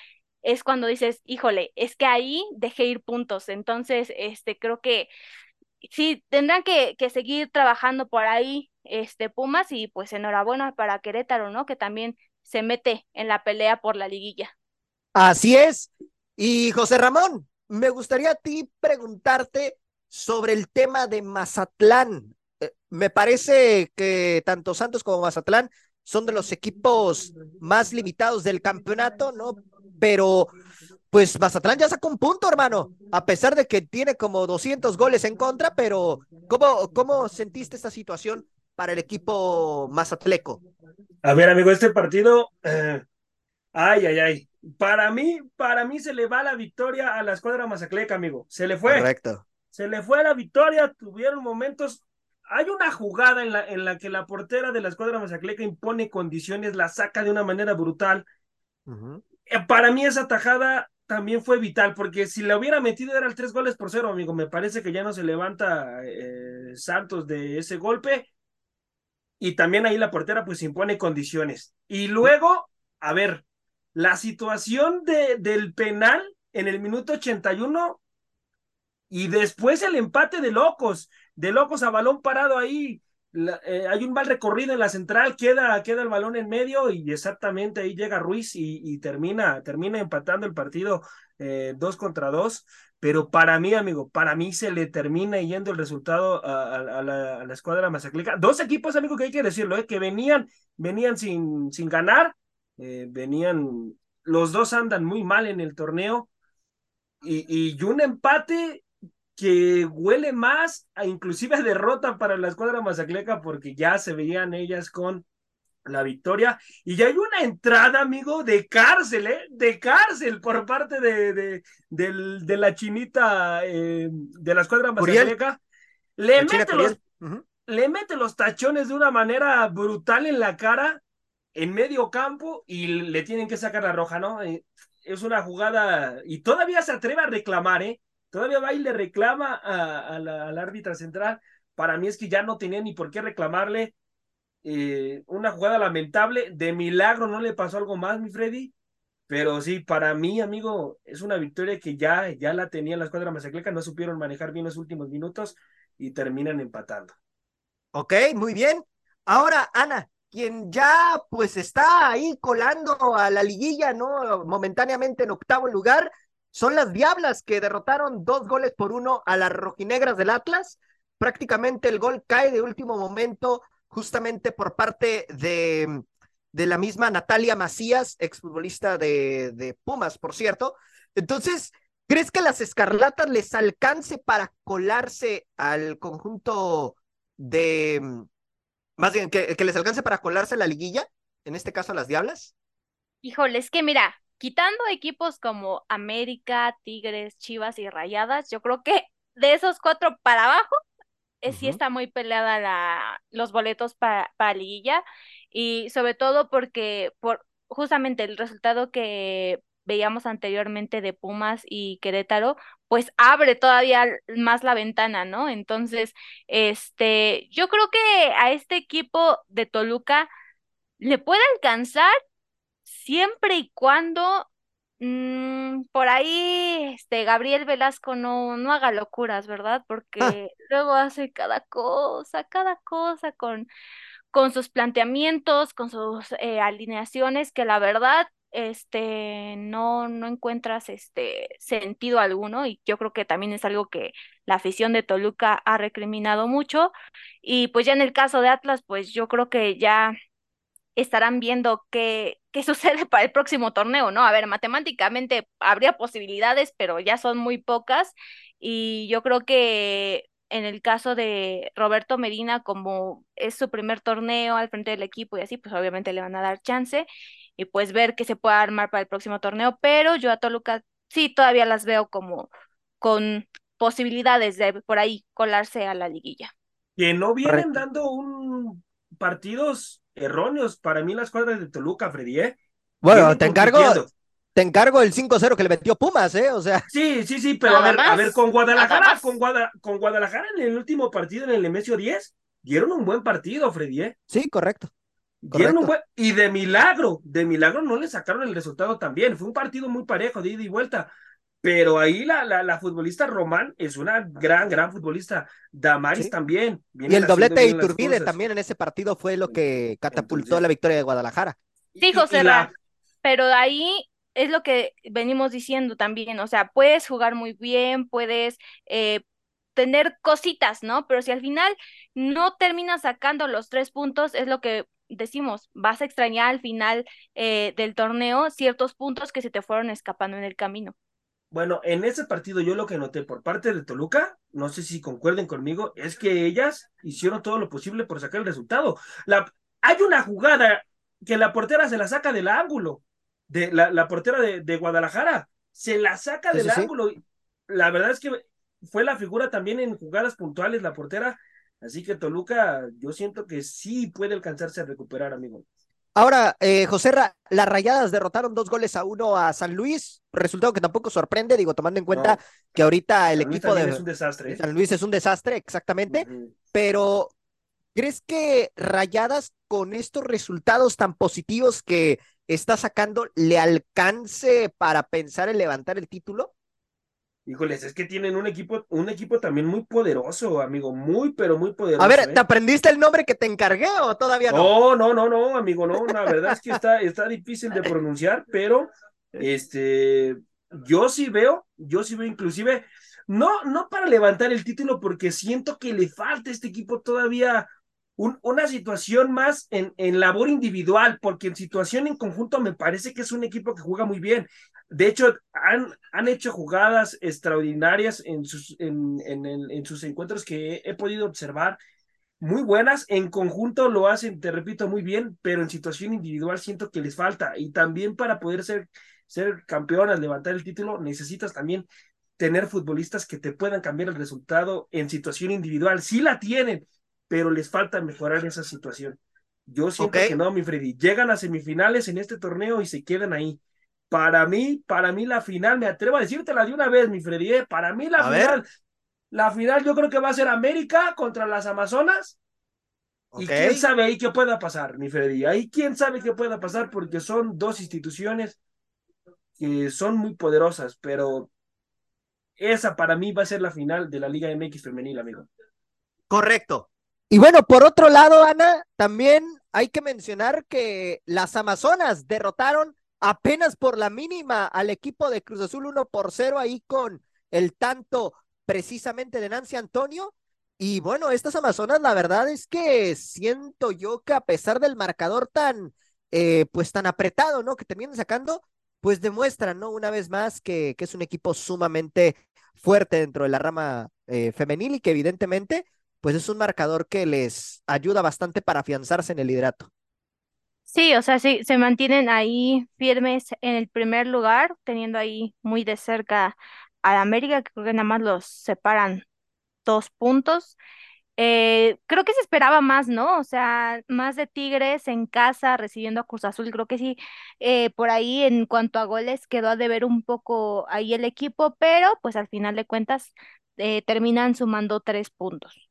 es cuando dices, híjole, es que ahí dejé ir puntos. Entonces, este, creo que sí, tendrán que, que seguir trabajando por ahí, este, Pumas, y pues enhorabuena para Querétaro, ¿no? Que también se mete en la pelea por la liguilla. Así es. Y José Ramón, me gustaría a ti preguntarte sobre el tema de Mazatlán. Eh, me parece que tanto Santos como Mazatlán son de los equipos más limitados del campeonato, ¿no? Pero pues Mazatlán ya sacó un punto, hermano, a pesar de que tiene como 200 goles en contra, pero ¿cómo, cómo sentiste esta situación para el equipo mazatleco? A ver, amigo, este partido, eh, ay, ay, ay, para mí, para mí se le va la victoria a la escuadra mazatleca, amigo, se le fue. Correcto. Se le fue la victoria, tuvieron momentos hay una jugada en la, en la que la portera de la escuadra Mazacleca impone condiciones, la saca de una manera brutal. Uh -huh. Para mí esa tajada también fue vital, porque si la hubiera metido era el tres goles por cero, amigo. Me parece que ya no se levanta eh, Santos de ese golpe. Y también ahí la portera pues impone condiciones. Y luego, a ver, la situación de, del penal en el minuto 81 y después el empate de locos de locos a balón parado ahí. Eh, hay un mal recorrido en la central, queda, queda el balón en medio y exactamente ahí llega Ruiz y, termina, termina empatando el partido eh, dos contra dos. Pero para mí, amigo, para mí se le termina yendo el resultado a, a, la, a la, escuadra Mazaclica. Dos equipos, amigo, que hay que decirlo, eh, que venían, venían sin, sin ganar, venían, los dos andan muy mal en el torneo y, y un empate que huele más a inclusive a derrota para la escuadra mazacleca porque ya se veían ellas con la victoria y ya hay una entrada, amigo, de cárcel, ¿eh? De cárcel por parte de, de, de, de la chinita eh, de la escuadra mazacleca. Le mete, los, uh -huh. le mete los tachones de una manera brutal en la cara, en medio campo, y le tienen que sacar la roja, ¿no? Es una jugada, y todavía se atreve a reclamar, ¿eh? Todavía va y le reclama a, a, la, a, la, árbitra central. Para mí es que ya no tenía ni por qué reclamarle eh, una jugada lamentable. De milagro no le pasó algo más, mi Freddy. Pero sí, para mí, amigo, es una victoria que ya, ya la tenía la escuadra mazacleca. No supieron manejar bien los últimos minutos y terminan empatando. Ok, muy bien. Ahora, Ana, quien ya pues está ahí colando a la liguilla, ¿no? Momentáneamente en octavo lugar, son las Diablas que derrotaron dos goles por uno a las rojinegras del Atlas. Prácticamente el gol cae de último momento justamente por parte de, de la misma Natalia Macías, exfutbolista de, de Pumas, por cierto. Entonces, ¿crees que las Escarlatas les alcance para colarse al conjunto de... Más bien, que, que les alcance para colarse a la liguilla? En este caso a las Diablas. Híjole, es que mira, quitando equipos como América, Tigres, Chivas y Rayadas, yo creo que de esos cuatro para abajo eh, uh -huh. sí está muy peleada la, los boletos para, para liguilla y sobre todo porque por justamente el resultado que veíamos anteriormente de Pumas y Querétaro, pues abre todavía más la ventana, ¿no? Entonces, este, yo creo que a este equipo de Toluca le puede alcanzar siempre y cuando mmm, por ahí este Gabriel Velasco no, no haga locuras, ¿verdad? Porque ah. luego hace cada cosa, cada cosa con, con sus planteamientos, con sus eh, alineaciones, que la verdad este, no, no encuentras este sentido alguno y yo creo que también es algo que la afición de Toluca ha recriminado mucho y pues ya en el caso de Atlas, pues yo creo que ya estarán viendo qué, qué sucede para el próximo torneo, ¿no? A ver, matemáticamente habría posibilidades, pero ya son muy pocas y yo creo que en el caso de Roberto Medina, como es su primer torneo al frente del equipo y así, pues obviamente le van a dar chance y pues ver qué se puede armar para el próximo torneo, pero yo a Toluca sí todavía las veo como con posibilidades de por ahí colarse a la liguilla. Que no vienen Correcto. dando un partidos erróneos para mí las cuadras de Toluca, Freddy, ¿eh? Bueno, te encargo, te encargo el 5-0 que le metió Pumas, ¿eh? O sea, Sí, sí, sí, pero a ver, a ver, con Guadalajara, con, Guada- con Guadalajara en el último partido en el Nemesio 10, dieron un buen partido, Freddy, ¿eh? sí, correcto. Dieron un buen- y de milagro, de milagro no le sacaron el resultado también. Fue un partido muy parejo, de ida y vuelta. Pero ahí la, la, la futbolista Román es una gran, gran futbolista. Damaris Sí. también. Y el doblete de Iturbide también en ese partido fue lo que catapultó Entonces- la victoria de Guadalajara. Sí, José la- pero de ahí es lo que venimos diciendo también, o sea, puedes jugar muy bien, puedes eh, tener cositas, ¿no? Pero si al final no terminas sacando los tres puntos, es lo que decimos, vas a extrañar al final eh, del torneo ciertos puntos que se te fueron escapando en el camino. Bueno, en ese partido yo lo que noté por parte de Toluca, no sé si concuerden conmigo, es que ellas hicieron todo lo posible por sacar el resultado. La, hay una jugada que la portera se la saca del ángulo, de la, la portera de, de Guadalajara, se la saca del sí, sí. ángulo. La verdad es que fue la figura también en jugadas puntuales la portera, así que Toluca yo siento que sí puede alcanzarse a recuperar, amigo. Ahora, eh, José Ra, las Rayadas derrotaron dos goles a uno a San Luis, resultado que tampoco sorprende, digo, tomando en cuenta No, que ahorita el San Luis equipo de es un desastre. ¿eh? San Luis es un desastre, exactamente, pero ¿crees que Rayadas con estos resultados tan positivos que está sacando le alcance para pensar en levantar el título? Híjoles, es que tienen un equipo, un equipo también muy poderoso, amigo, muy, pero muy poderoso. A ver, ¿eh? ¿te aprendiste el nombre que te encargué o todavía no? No, no, no, no, amigo, no, la verdad es que está, está difícil de pronunciar, pero este, yo sí veo, yo sí veo inclusive, no, no para levantar el título, porque siento que le falta a este equipo todavía un- una situación más en, en labor individual, porque en situación en conjunto me parece que es un equipo que juega muy bien. De hecho, han, han hecho jugadas extraordinarias en sus, en, en, sus encuentros que he podido observar muy buenas, en conjunto lo hacen, te repito, muy bien, pero en situación individual siento que les falta. Y también para poder ser, ser campeonas, levantar el título, necesitas también tener futbolistas que te puedan cambiar el resultado en situación individual. Sí la tienen, pero les falta mejorar esa situación. Yo siento que no, mi Freddy. Llegan a semifinales en este torneo y se quedan ahí. Para mí, para mí la final, me atrevo a decírtela de una vez, mi Freddy, ¿eh? para mí la A ver. final, la final yo creo que va a ser América contra las Amazonas y quién sabe ahí qué pueda pasar, mi Freddy. Ahí quién sabe qué pueda pasar porque son dos instituciones que son muy poderosas, pero esa para mí va a ser la final de la Liga MX femenil, amigo. Correcto. Y bueno, por otro lado, Ana, también hay que mencionar que las Amazonas derrotaron apenas por la mínima al equipo de Cruz Azul 1 por 0 ahí con el tanto precisamente de Nancy Antonio. Y bueno, estas Amazonas, la verdad es que siento yo que a pesar del marcador tan, eh, pues tan apretado, ¿no? Que terminan sacando, pues demuestran, ¿no? Una vez más que, que es un equipo sumamente fuerte dentro de la rama eh, femenil y que evidentemente pues es un marcador que les ayuda bastante para afianzarse en el liderato. Sí, o sea, sí, se mantienen ahí firmes en el primer lugar, teniendo ahí muy de cerca a América, que creo que nada más los separan dos puntos. Eh, creo que se esperaba más, ¿no? O sea, más de Tigres en casa recibiendo a Cruz Azul. Creo que sí, eh, por ahí en cuanto a goles quedó a deber un poco ahí el equipo, pero pues al final de cuentas eh, terminan sumando tres puntos.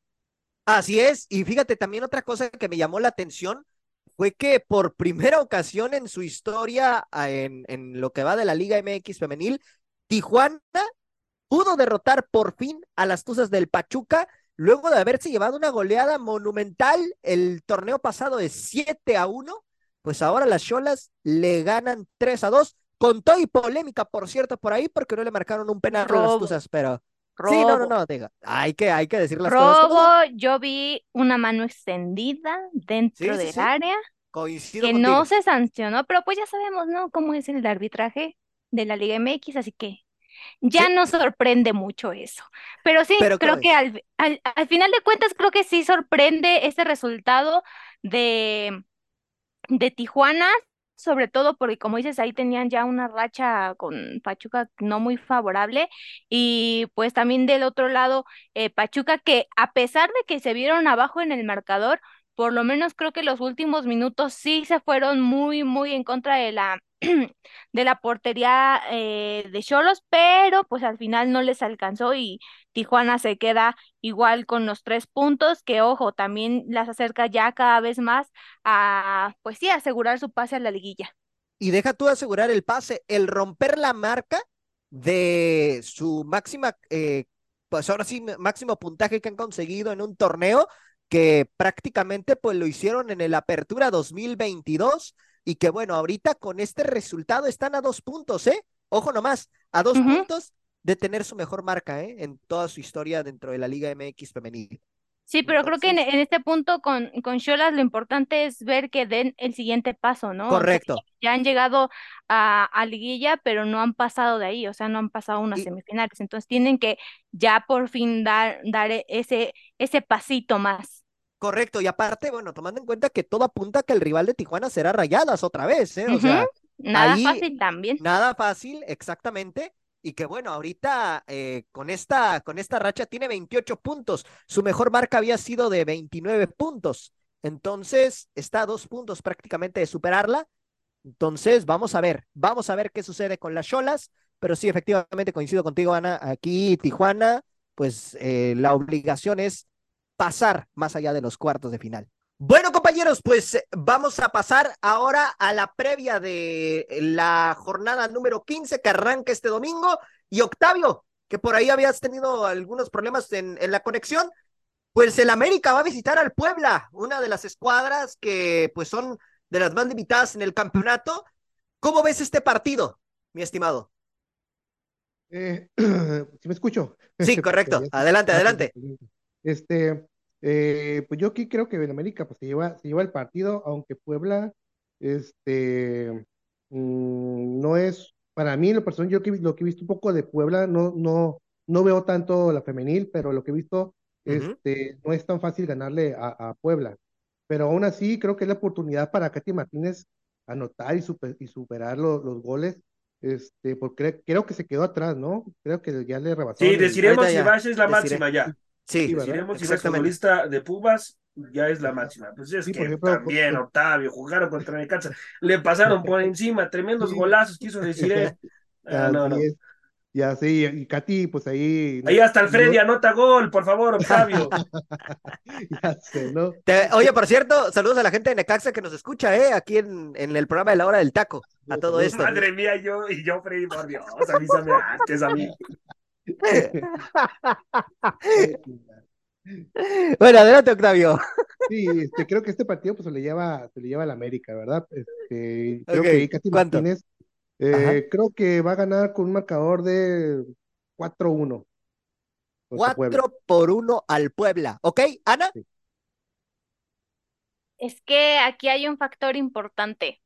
Así es, y fíjate también otra cosa que me llamó la atención fue que por primera ocasión en su historia ah, en, en lo que va de la Liga MX femenil, Tijuana pudo derrotar por fin a las Tuzas del Pachuca luego de haberse llevado una goleada monumental el torneo pasado de 7 a 1, pues ahora las Cholas le ganan 3 a 2, con todo y polémica, por cierto, por ahí, porque no le marcaron un penal a las. Tuzas, pero sí, no, no, Robo. no, diga, hay que, hay que decir las cosas. Robo, yo vi una mano extendida dentro Sí, del sí. área Coincido que contigo. no se sancionó, pero pues ya sabemos, ¿no? Cómo es el arbitraje de la Liga MX, así que ya no sorprende mucho eso. Pero sí, Pero creo ¿cómo que al, al, al final de cuentas, creo que sí sorprende ese resultado de, de Tijuana, sobre todo porque, como dices, ahí tenían ya una racha con Pachuca no muy favorable. Y pues también del otro lado, eh, Pachuca, que a pesar de que se vieron abajo en el marcador, por lo menos creo que los últimos minutos sí se fueron muy, muy en contra de la, de la portería eh, de Cholos, pero pues al final no les alcanzó y Tijuana se queda igual con los tres puntos, que ojo, también las acerca ya cada vez más a, pues sí, asegurar su pase a la liguilla. Y deja tú asegurar el pase, el romper la marca de su máxima, eh, pues ahora sí, máximo puntaje que han conseguido en un torneo que prácticamente pues lo hicieron en el Apertura 2022 y que bueno, ahorita con este resultado están a dos puntos, ¿eh? Ojo nomás, a dos puntos de tener su mejor marca, ¿eh? En toda su historia dentro de la Liga MX femenil. Sí, pero creo que en, este punto con, con Xolas lo importante es ver que den el siguiente paso, ¿no? O sea, Correcto. ya han llegado a, a liguilla, pero no han pasado de ahí, o sea, no han pasado unas Y- semifinales. Entonces tienen que ya por fin dar, dar e- ese, ese pasito más. Correcto, y aparte, bueno, tomando en cuenta que todo apunta a que el rival de Tijuana será Rayadas otra vez, ¿eh? O Ujú. sea, Nada ahí- fácil también. Nada fácil, exactamente. Y que bueno, ahorita eh, con esta, con esta racha tiene 28 puntos. Su mejor marca había sido de 29 puntos. Entonces, está a dos puntos prácticamente de superarla. Entonces, vamos a ver, vamos a ver qué sucede con las Cholas. Pero sí, efectivamente, coincido contigo, Ana. Aquí, Tijuana, pues eh, la obligación es pasar más allá de los cuartos de final. Bueno, compañeros, pues eh, vamos a pasar ahora a la previa de la jornada número 15 que arranca este domingo. Y Octavio, que por ahí habías tenido algunos problemas en, en la conexión, pues el América va a visitar al Puebla, una de las escuadras que pues son de las más limitadas en el campeonato. ¿Cómo ves este partido, mi estimado? Eh, ¿sí me escucho? Sí, correcto. Adelante, adelante. Este, eh, pues yo aquí creo que en América pues se lleva, se lleva el partido, aunque Puebla, este, mm, no es, para mí, lo personal, yo que, lo que he visto un poco de Puebla, no, no, no veo tanto la femenil, pero lo que he visto, este, no es tan fácil ganarle a, a Puebla. Pero aún así, creo que es la oportunidad para Katy Martínez anotar y, super- y superar lo- los goles. Este, porque creo que se quedó atrás, ¿no? Creo que ya le rebasaron Sí, Ahorita si Bash es la deciré. máxima ya. Sí. Deciremos si exactamente. futbolista de Pumas ya es la máxima. Pues es Sí, que ejemplo, también, por- Octavio, jugaron contra Necaxa, le pasaron por encima, tremendos Sí. golazos quiso decir. Ah, no, no. es. Ya sí, y Katy, pues ahí. Ahí hasta el no- Freddy anota gol, por favor, Octavio. Ya sé, ¿no? Te- oye, por cierto, saludos a la gente de Necaxa que nos escucha, ¿eh? Aquí en, en el programa de la hora del taco. A todo esto. Madre mía, yo y yo, Freddy, por Dios, avísame antes a mí. Bueno, adelante, Octavio. Sí, este, creo que este partido pues se le lleva, se le lleva al América, ¿verdad? Este, creo Ok, que ahí Katy ¿cuánto? Martínez, eh, creo que va a ganar con un marcador de 4-1 contra Puebla. 4 por 1 al Puebla. ¿Ok, Ana? Es que aquí hay un factor importante.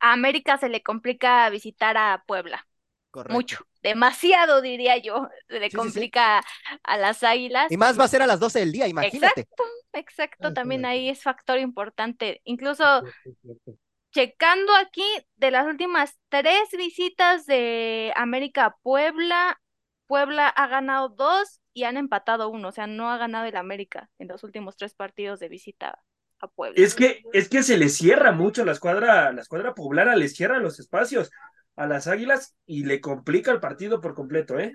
A América se le complica visitar a Puebla. Correcto. Mucho, demasiado diría yo, se le Sí, sí, sí. complica a las Águilas. Y más va a ser a las 12 del día, imagínate. Exacto, exacto, Ah, también ahí es factor importante. Incluso. Checando aquí de las últimas tres visitas de América a Puebla, Puebla ha ganado dos y han empatado uno, o sea, no ha ganado el América en los últimos tres partidos de visita a Puebla. Es que, es que se le cierra mucho la escuadra, la escuadra poblana, le cierra los espacios a las águilas y le complica el partido por completo, ¿eh?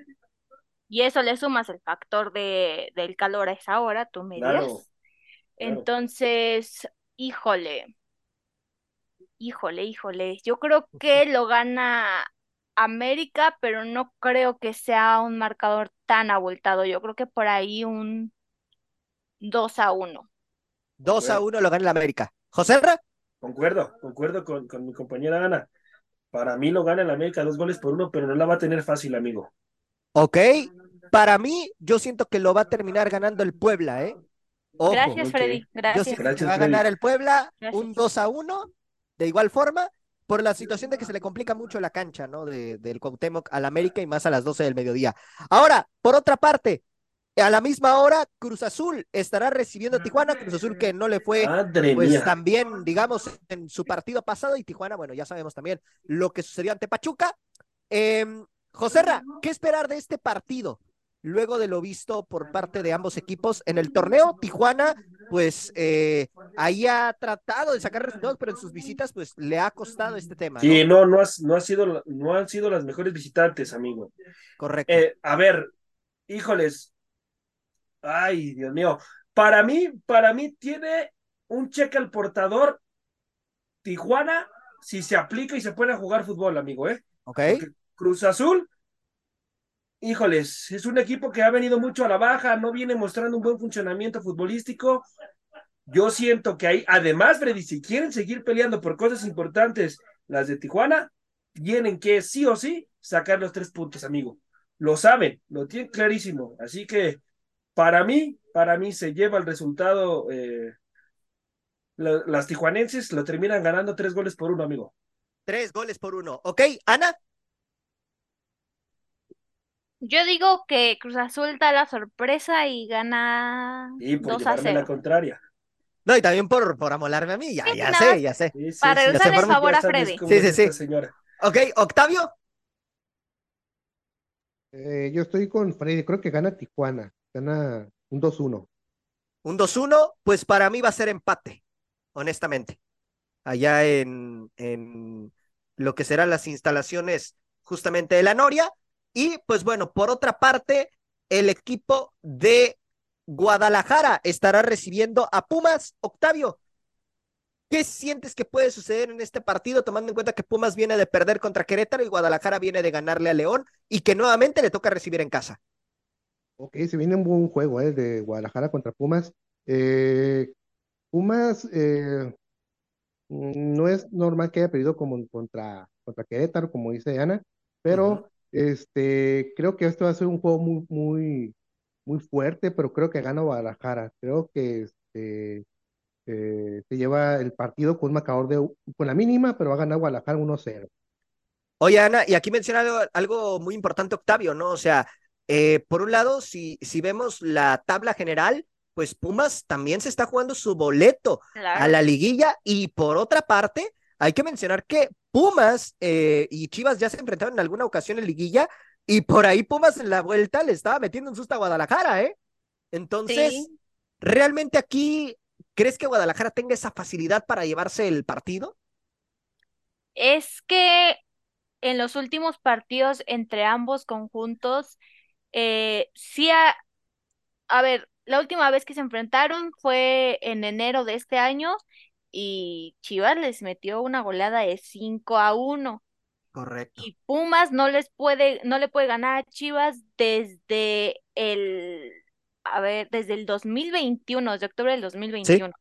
Y eso le sumas el factor de, del calor a esa hora, tú me Claro, dirás. claro. Entonces, híjole, híjole, híjole, yo creo que lo gana América, pero no creo que sea un marcador tan abultado. Yo creo que por ahí un 2 a 1. 2 a 1 lo gana el América. José Ra, Concuerdo, concuerdo con, con mi compañera Ana. Para mí lo gana el América dos goles por uno, pero no la va a tener fácil, amigo. ok. Para mí, yo siento que lo va a terminar ganando el Puebla, ¿eh? Ojo. Gracias. Freddy. Yo Gracias. siento Gracias, que va a Freddy. ganar el Puebla Gracias. un 2 a 1, de igual forma, por la situación de que se le complica mucho la cancha, ¿no? De, del Cuauhtémoc al América y más a las 12 del mediodía. Ahora, por otra parte, a la misma hora, Cruz Azul estará recibiendo a Tijuana, Cruz Azul que no le fue pues mía. también, digamos, en su partido pasado y Tijuana, bueno, ya sabemos también lo que sucedió ante Pachuca. Eh, Joserra, ¿qué esperar de este partido? Luego de lo visto por parte de ambos equipos en el torneo, Tijuana, pues eh, ahí ha tratado de sacar resultados, pero en sus visitas, pues le ha costado este tema. Sí, ¿no? no, no, has- no, ha sido, no han sido las mejores visitantes, amigo. Correcto. Eh, a ver, híjoles. Ay, Dios mío. Para mí, para mí tiene un cheque al portador Tijuana si se aplica y se a jugar fútbol, amigo, ¿eh? ok. Porque Cruz Azul, híjoles, es un equipo que ha venido mucho a la baja, no viene mostrando un buen funcionamiento futbolístico. Yo siento que ahí, además, Freddy, si quieren seguir peleando por cosas importantes, las de Tijuana, tienen que sí o sí sacar los tres puntos, amigo. Lo saben, lo tienen clarísimo. Así que para mí, para mí se lleva el resultado. eh, la- las tijuanenses lo terminan ganando tres goles por uno, amigo. Tres goles por uno. Ok, Ana. Yo digo que Cruz Azul da la sorpresa y gana Y por 2 a llevarme la 0. contraria. No, y también por, por amolarme a mí, ya, Sí, ya nada sé, ya sé. Sí, sí, Para sí, regresarle ya el favor ya a sabes Freddy. cómo Sí, es sí, esta sí. señora. Ok, Octavio. Eh, yo estoy con Freddy, creo que gana Tijuana, gana un 2-1. Un 2-1, pues para mí va a ser empate, honestamente. Allá en, en lo que serán las instalaciones justamente de la Noria. Y pues bueno, por otra parte, el equipo de Guadalajara estará recibiendo a Pumas. Octavio, ¿qué sientes que puede suceder en este partido, tomando en cuenta que Pumas viene de perder contra Querétaro y Guadalajara viene de ganarle a León y que nuevamente le toca recibir en casa? Ok, se viene un buen juego, eh, de Guadalajara contra Pumas. Eh, Pumas eh, mm, no es normal que haya perdido como contra, contra Querétaro, como dice Ana, pero este, creo que esto va a ser un juego muy, muy, muy fuerte, pero creo que gana Guadalajara. Creo que este, eh, se lleva el partido con un marcador de, con la mínima, pero va a ganar Guadalajara 1-0. Oye, Ana, y aquí menciona algo, algo muy importante, Octavio, ¿no? O sea, eh, por un lado, si, si vemos la tabla general, pues Pumas también se está jugando su boleto a la liguilla y por otra parte, hay que mencionar que Pumas eh, y Chivas ya se enfrentaron en alguna ocasión en liguilla y por ahí Pumas en la vuelta le estaba metiendo un susto a Guadalajara, ¿eh? Entonces, Sí. ¿realmente aquí crees que Guadalajara tenga esa facilidad para llevarse el partido? Es que en los últimos partidos entre ambos conjuntos, eh, sí, ha- a ver, la última vez que se enfrentaron fue en enero de este año y Chivas les metió una goleada de 5 a 1 Correcto. y Pumas no les puede, no le puede ganar a Chivas desde el, a ver, desde el 2021, desde octubre del 2021.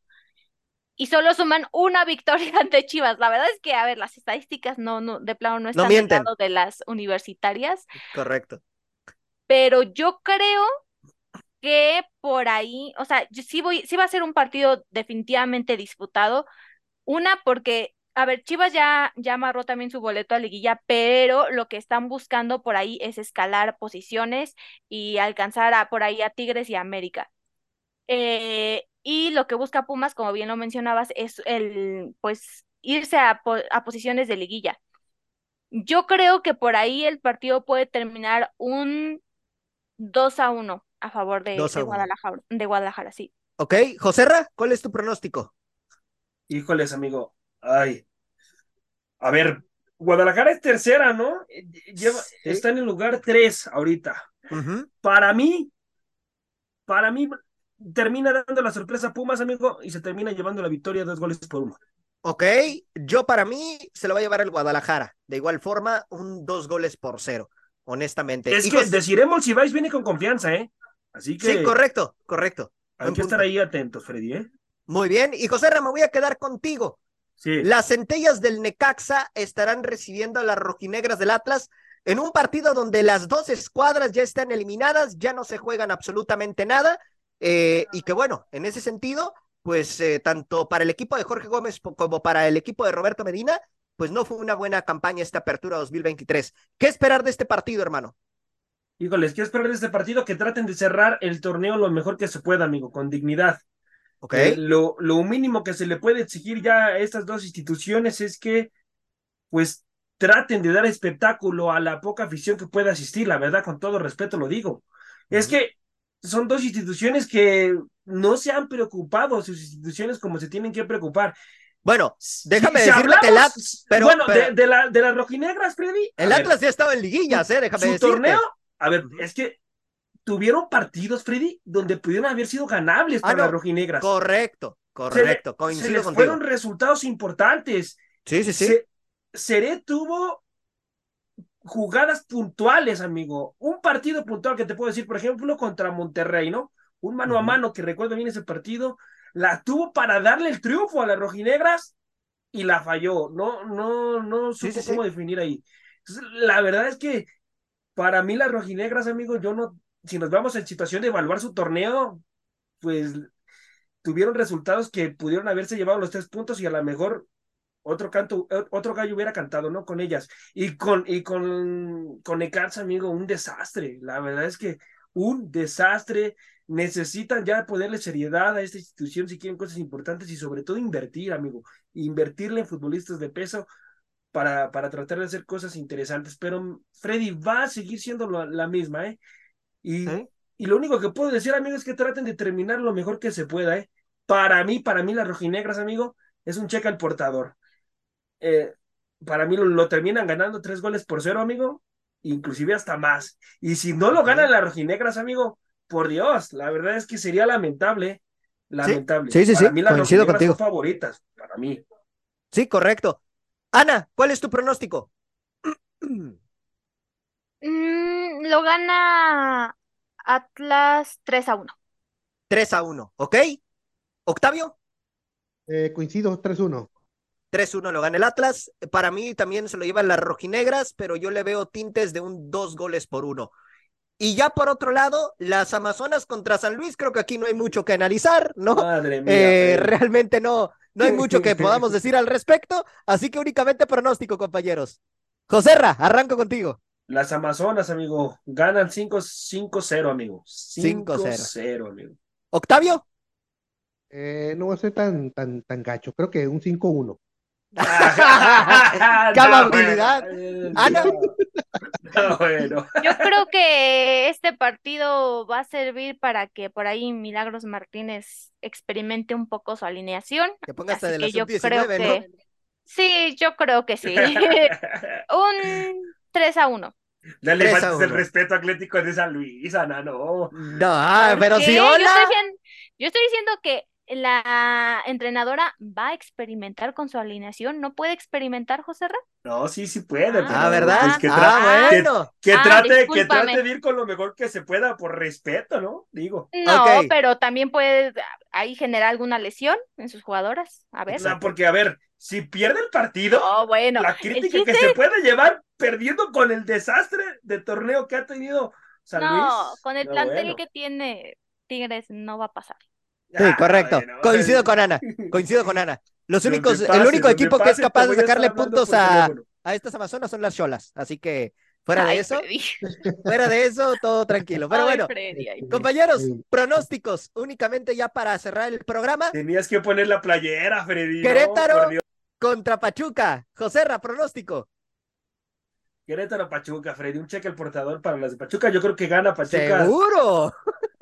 Y solo suman una victoria ante Chivas. La verdad es que, a ver, las estadísticas no, no, de plano no están del mienten. lado de las universitarias, Correcto. pero yo creo que por ahí, o sea, yo sí voy, va a ser un partido definitivamente disputado. Una, porque, a ver, Chivas ya, ya amarró también su boleto a liguilla, pero lo que están buscando por ahí es escalar posiciones y alcanzar a, por ahí a Tigres y a América. Eh, y lo que busca Pumas, como bien lo mencionabas, es el, pues, irse a, a posiciones de liguilla. Yo creo que por ahí el partido puede terminar un 2 a 1 a favor de, 2 a de 1. Guadalajara, de Guadalajara, sí. Ok, Joserra, ¿cuál es tu pronóstico? Híjoles, amigo. Ay. A ver, Guadalajara es tercera, ¿no? Eh, Lleva, Sí. Está en el lugar tres ahorita. Para mí, para mí, termina dando la sorpresa a Pumas, amigo, y se termina llevando la victoria dos goles por uno. Ok, yo para mí se lo va a llevar el Guadalajara. De igual forma, un dos goles por cero, honestamente. Es Y que deciremos si vais viene con confianza, ¿eh? Así que Sí, correcto, correcto. Hay que estar ahí atentos, Freddy, ¿eh? Muy bien. Y José Ra, me voy a quedar contigo. Sí. Las centellas del Necaxa estarán recibiendo a las rojinegras del Atlas en un partido donde las dos escuadras ya están eliminadas, ya no se juegan absolutamente nada. eh, y que bueno, en ese sentido, pues eh, tanto para el equipo de Jorge Gómez como para el equipo de Roberto Medina, pues no fue una buena campaña esta apertura 2023. ¿Qué esperar de este partido, hermano? Híjoles, quiero esperar de este partido que traten de cerrar el torneo lo mejor que se pueda, amigo, con dignidad. ¿Ok? Eh, lo, lo mínimo que se le puede exigir ya a estas dos instituciones es que, pues, traten de dar espectáculo a la poca afición que pueda asistir, la verdad, con todo respeto lo digo. Es que son dos instituciones que no se han preocupado, sus instituciones como se tienen que preocupar. Bueno, déjame Si decirte que el hablamos- At- pero- bueno, pero- de, de la, de las rojinegras, Freddy. el ver, Atlas ya estaba en liguillas, ¿eh? Déjame su decirte. torneo, a ver, es que tuvieron partidos, Freddy, donde pudieron haber sido ganables Ah, para no, las rojinegras. Correcto, Se correcto, se coincido les contigo. fueron resultados importantes. Sí, sí, sí. Se- Seré tuvo jugadas puntuales, amigo. Un partido puntual que te puedo decir, por ejemplo, contra Monterrey, ¿no? Un mano a mano que recuerdo bien ese partido, la tuvo para darle el triunfo a las rojinegras y la falló. No, no, no supo sí, sí. cómo definir ahí. Entonces, la verdad es que para mí las rojinegras, amigo, yo no, si nos vamos en situación de evaluar su torneo, pues tuvieron resultados que pudieron haberse llevado los tres puntos y a lo mejor otro canto, o- otro gallo hubiera cantado, ¿no? Con ellas. Y con, y con, con Necaxa, amigo, un desastre. La verdad es que un desastre. Necesitan ya ponerle seriedad a esta institución si quieren cosas importantes y sobre todo invertir, amigo. Invertirle en futbolistas de peso para, para tratar de hacer cosas interesantes. Pero Freddy va a seguir siendo la, la misma, ¿eh? Y, ¿Eh? y lo único que puedo decir, amigo, es que traten de terminar lo mejor que se pueda, ¿eh? Para mí, para mí, las rojinegras, amigo, es un cheque al portador. Eh, para mí lo, lo terminan ganando tres goles por cero, amigo, inclusive hasta más. Y si no lo ganan las rojinegras, amigo, por Dios, la verdad es que sería lamentable, lamentable. sí, sí, para sí, mí las coincido rojinegras contigo. son favoritas, para mí. Sí, correcto. Ana, ¿cuál es tu pronóstico? Mm, lo gana Atlas 3 a 1. 3 a 1, ¿ok? Octavio, Eh, coincido, 3-1. 3-1 lo gana el Atlas. Para mí también se lo llevan las rojinegras, pero yo le veo tintes de un dos goles por uno. Y ya por otro lado, las Amazonas contra San Luis, creo que aquí no hay mucho que analizar, ¿no? Madre mía. Eh, realmente no, no hay mucho que podamos decir al respecto, así que únicamente pronóstico, compañeros. Joserra, arranco contigo. Las Amazonas, amigo, ganan 5-0, amigo. 5-0. 5-0, amigo. Octavio, Eh, no va a ser tan, tan, tan gacho, creo que un 5-1. ¡Qué amabilidad! Ana. bueno. Yo creo que este partido va a servir para que por ahí Milagros Martínez experimente un poco su alineación. que pongas hasta de la yo sub-19, creo ¿no? que sí, yo creo que sí. Un 3 a 1. Dale Tres a faltas el respeto Atlético de San Luis, Ana, no. No, ah, pero si Yo hola. estoy diciendo, yo estoy diciendo que la entrenadora va a experimentar con su alineación. ¿No puede experimentar, José Ra? No, sí, sí puede. Ah, pero, ¿verdad? pues, que, tra- Ah, que- bueno. que Ah, trate, que trate de ir con lo mejor que se pueda por respeto, ¿no? Digo. No, pero también puede ahí generar alguna lesión en sus jugadoras. A ver. O sea, porque, a ver, si pierde el partido, Oh, bueno. la crítica chiste- que se puede llevar perdiendo con el desastre de torneo que ha tenido San No, Luis. con el no, plantel bueno. que tiene Tigres no va a pasar. Sí, Ah, correcto. bueno. Coincido con Ana. Coincido con Ana. Los únicos, pase, el único equipo que es capaz de sacarle puntos a, a estas Amazonas son las Cholas. Así que fuera de eso, Freddy. fuera de eso, todo tranquilo. Pero Ay, bueno, Freddy, ay, compañeros, pronósticos, únicamente ya para cerrar el programa. Tenías que poner la playera, Freddy. Querétaro. Contra Pachuca. Joserra, pronóstico. Querétaro Pachuca, Freddy. Un cheque al portador para las de Pachuca. Yo creo que gana Pachuca. Seguro.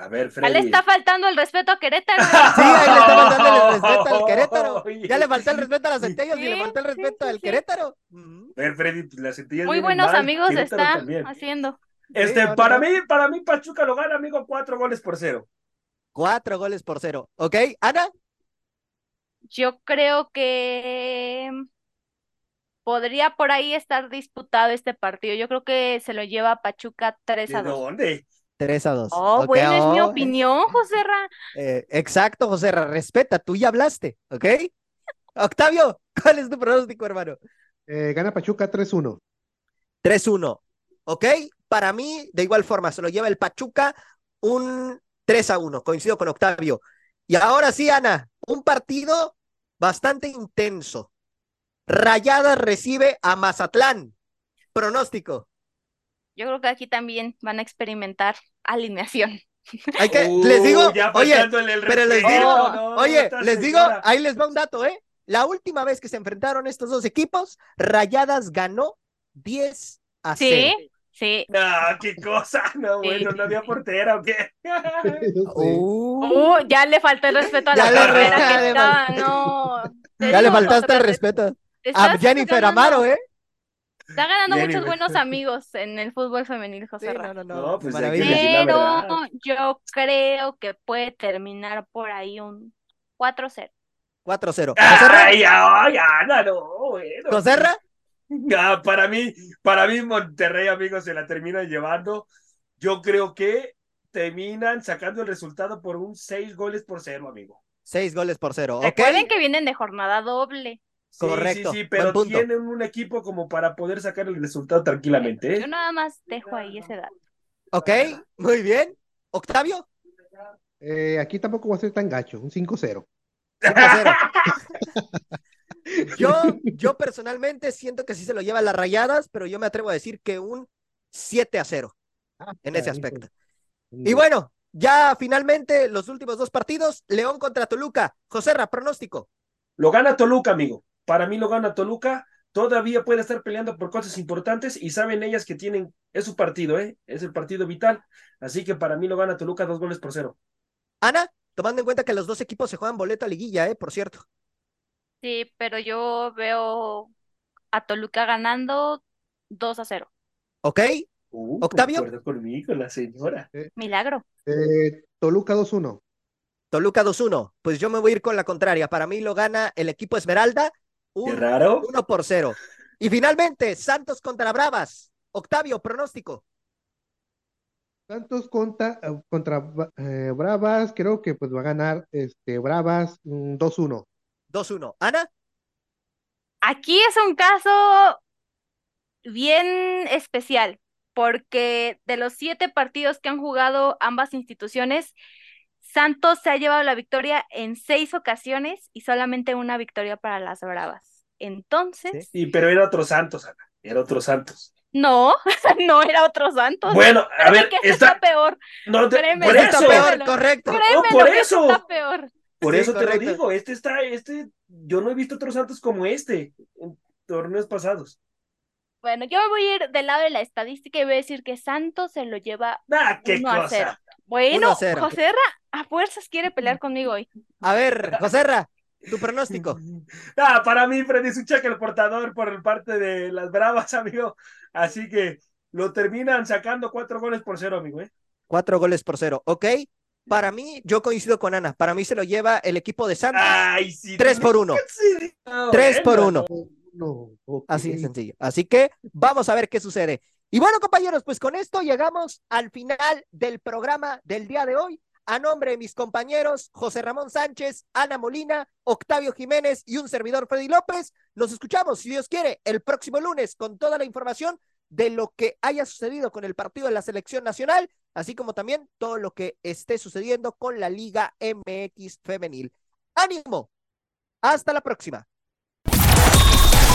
A ver, Ya Freddy. le está faltando el respeto a Querétaro. Sí, ahí le estaba dando el respeto al Querétaro. Ya le faltó el respeto a las centellas y le faltó el respeto sí, al sí. Querétaro. A ver, Freddy, pues, las centellas Muy buenos mal, amigos Querétaro está también. haciendo. Este, Sí, no, no, para no. mí, para mí, Pachuca lo gana, amigo, cuatro goles por cero. Cuatro goles por cero. ¿Ok? Ana, Yo creo que podría por ahí estar disputado este partido. Yo creo que se lo lleva Pachuca 3 ¿De a 2. dónde? 3 a 2. Oh, Ok, bueno, es mi oh, opinión, José Ra. eh, exacto, José, Ra, respeta, tú ya hablaste, ¿ok? Octavio, ¿cuál es tu pronóstico, hermano? Eh, gana Pachuca 3-1. 3-1, ¿ok? Para mí, de igual forma, se lo lleva el Pachuca un 3 a 1, coincido con Octavio. Y ahora sí, Ana, un partido bastante intenso. Rayadas recibe a Mazatlán. Pronóstico. Yo creo que aquí también van a experimentar alineación. Hay que, Uh, les digo, ya oye, el pero les digo, no, oye, les digo, ahí les va un dato, ¿eh? La última vez que se enfrentaron estos dos equipos, Rayadas ganó 10 a 0. Sí, sí. No, qué cosa. No, Sí. bueno, no había portera o qué. Uh, Uh, ya le faltó el respeto a Ya la le carrera re- que ya le estaba, no. Ya le faltaste el respeto. A Jennifer Amaro, ¿eh? Está ganando Jennifer. muchos buenos amigos en el fútbol femenil, José Sí, Ra. no, no, No, no. pues, Pero yo creo que puede terminar por ahí un 4-0. 4-0. ¿Joserra? Ay, ay, Ana, no, bueno. ¿Joserra? Ah, para mí, para mí Monterrey, amigos, se la termina llevando. Yo creo que terminan sacando el resultado por un seis goles por cero, amigo. 6 goles por 0. ¿Ok? Recuerden que vienen de jornada doble. Sí, Correcto, Sí, pero punto. tienen un equipo como para poder sacar el resultado tranquilamente. ¿eh? Yo nada más dejo ahí ese dato. Ok, muy bien. ¿Octavio? Eh, aquí tampoco va a ser tan gacho, un 5-0. 5-0. Yo, yo personalmente siento que sí se lo lleva las rayadas, pero yo me atrevo a decir que un 7 a 0 en ese aspecto. Y bueno, ya finalmente los últimos dos partidos, León contra Toluca. Joserra, pronóstico. Lo gana Toluca, amigo. Para mí lo gana Toluca. Todavía puede estar peleando por cosas importantes y saben ellas que tienen, es su partido, ¿eh? Es el partido vital. Así que para mí lo gana Toluca dos goles por cero. Ana, tomando en cuenta que los dos equipos se juegan boleto a liguilla, ¿eh? Por cierto. Sí, pero yo veo a Toluca ganando 2 a 0. ¿Ok? Uh, ¿Octavio? conmigo, la señora. Milagro. Eh, Toluca 2-1. Toluca 2-1. Pues yo me voy a ir con la contraria. Para mí lo gana el equipo Esmeralda. Qué Un raro. 1 por 0. Y finalmente, Santos contra Bravas. Octavio, pronóstico. Santos contra, eh, contra eh, Bravas, creo que pues va a ganar este, Bravas mm, 2-1. 2-1. Ana, Aquí es un caso bien especial, porque de los siete partidos que han jugado ambas instituciones, Santos se ha llevado la victoria en seis ocasiones y solamente una victoria para las Bravas. Entonces, Y pero era otro Santos, Ana. Era otro Santos. no, no era otro Santos. Bueno, a ver, que este está. está peor. No, te- créeme, por este está eso. peor, correcto. Créeme por que eso. está peor. Por Sí, eso te lo digo. Este está, este, yo no he visto otros Santos como este en torneos pasados. Bueno, yo me voy a ir del lado de la estadística y voy a decir que Santos se lo lleva Ah, qué 1 a cosa. 0. Bueno, 1 a 0. José Ra, a fuerzas quiere pelear conmigo hoy. A ver, Joserra, tu pronóstico. Ah, para mí, Freddy es un cheque el portador por parte de las Bravas, amigo. Así que lo terminan sacando cuatro goles por cero, amigo. ¿eh? Cuatro goles por cero. ¿Ok? Para mí, yo coincido con Ana. Para mí se lo lleva el equipo de Santos. Ay, sí. Tres por uno. Sí, Tres por uno. No. Así de sencillo. Así que vamos a ver qué sucede. Y bueno, compañeros, pues con esto llegamos al final del programa del día de hoy. A nombre de mis compañeros José Ramón Sánchez, Ana Molina, Octavio Jiménez y un servidor Freddy López, nos escuchamos, si Dios quiere, el próximo lunes con toda la información de lo que haya sucedido con el partido de la selección nacional, así como también todo lo que esté sucediendo con la Liga MX femenil. ánimo. Hasta la próxima.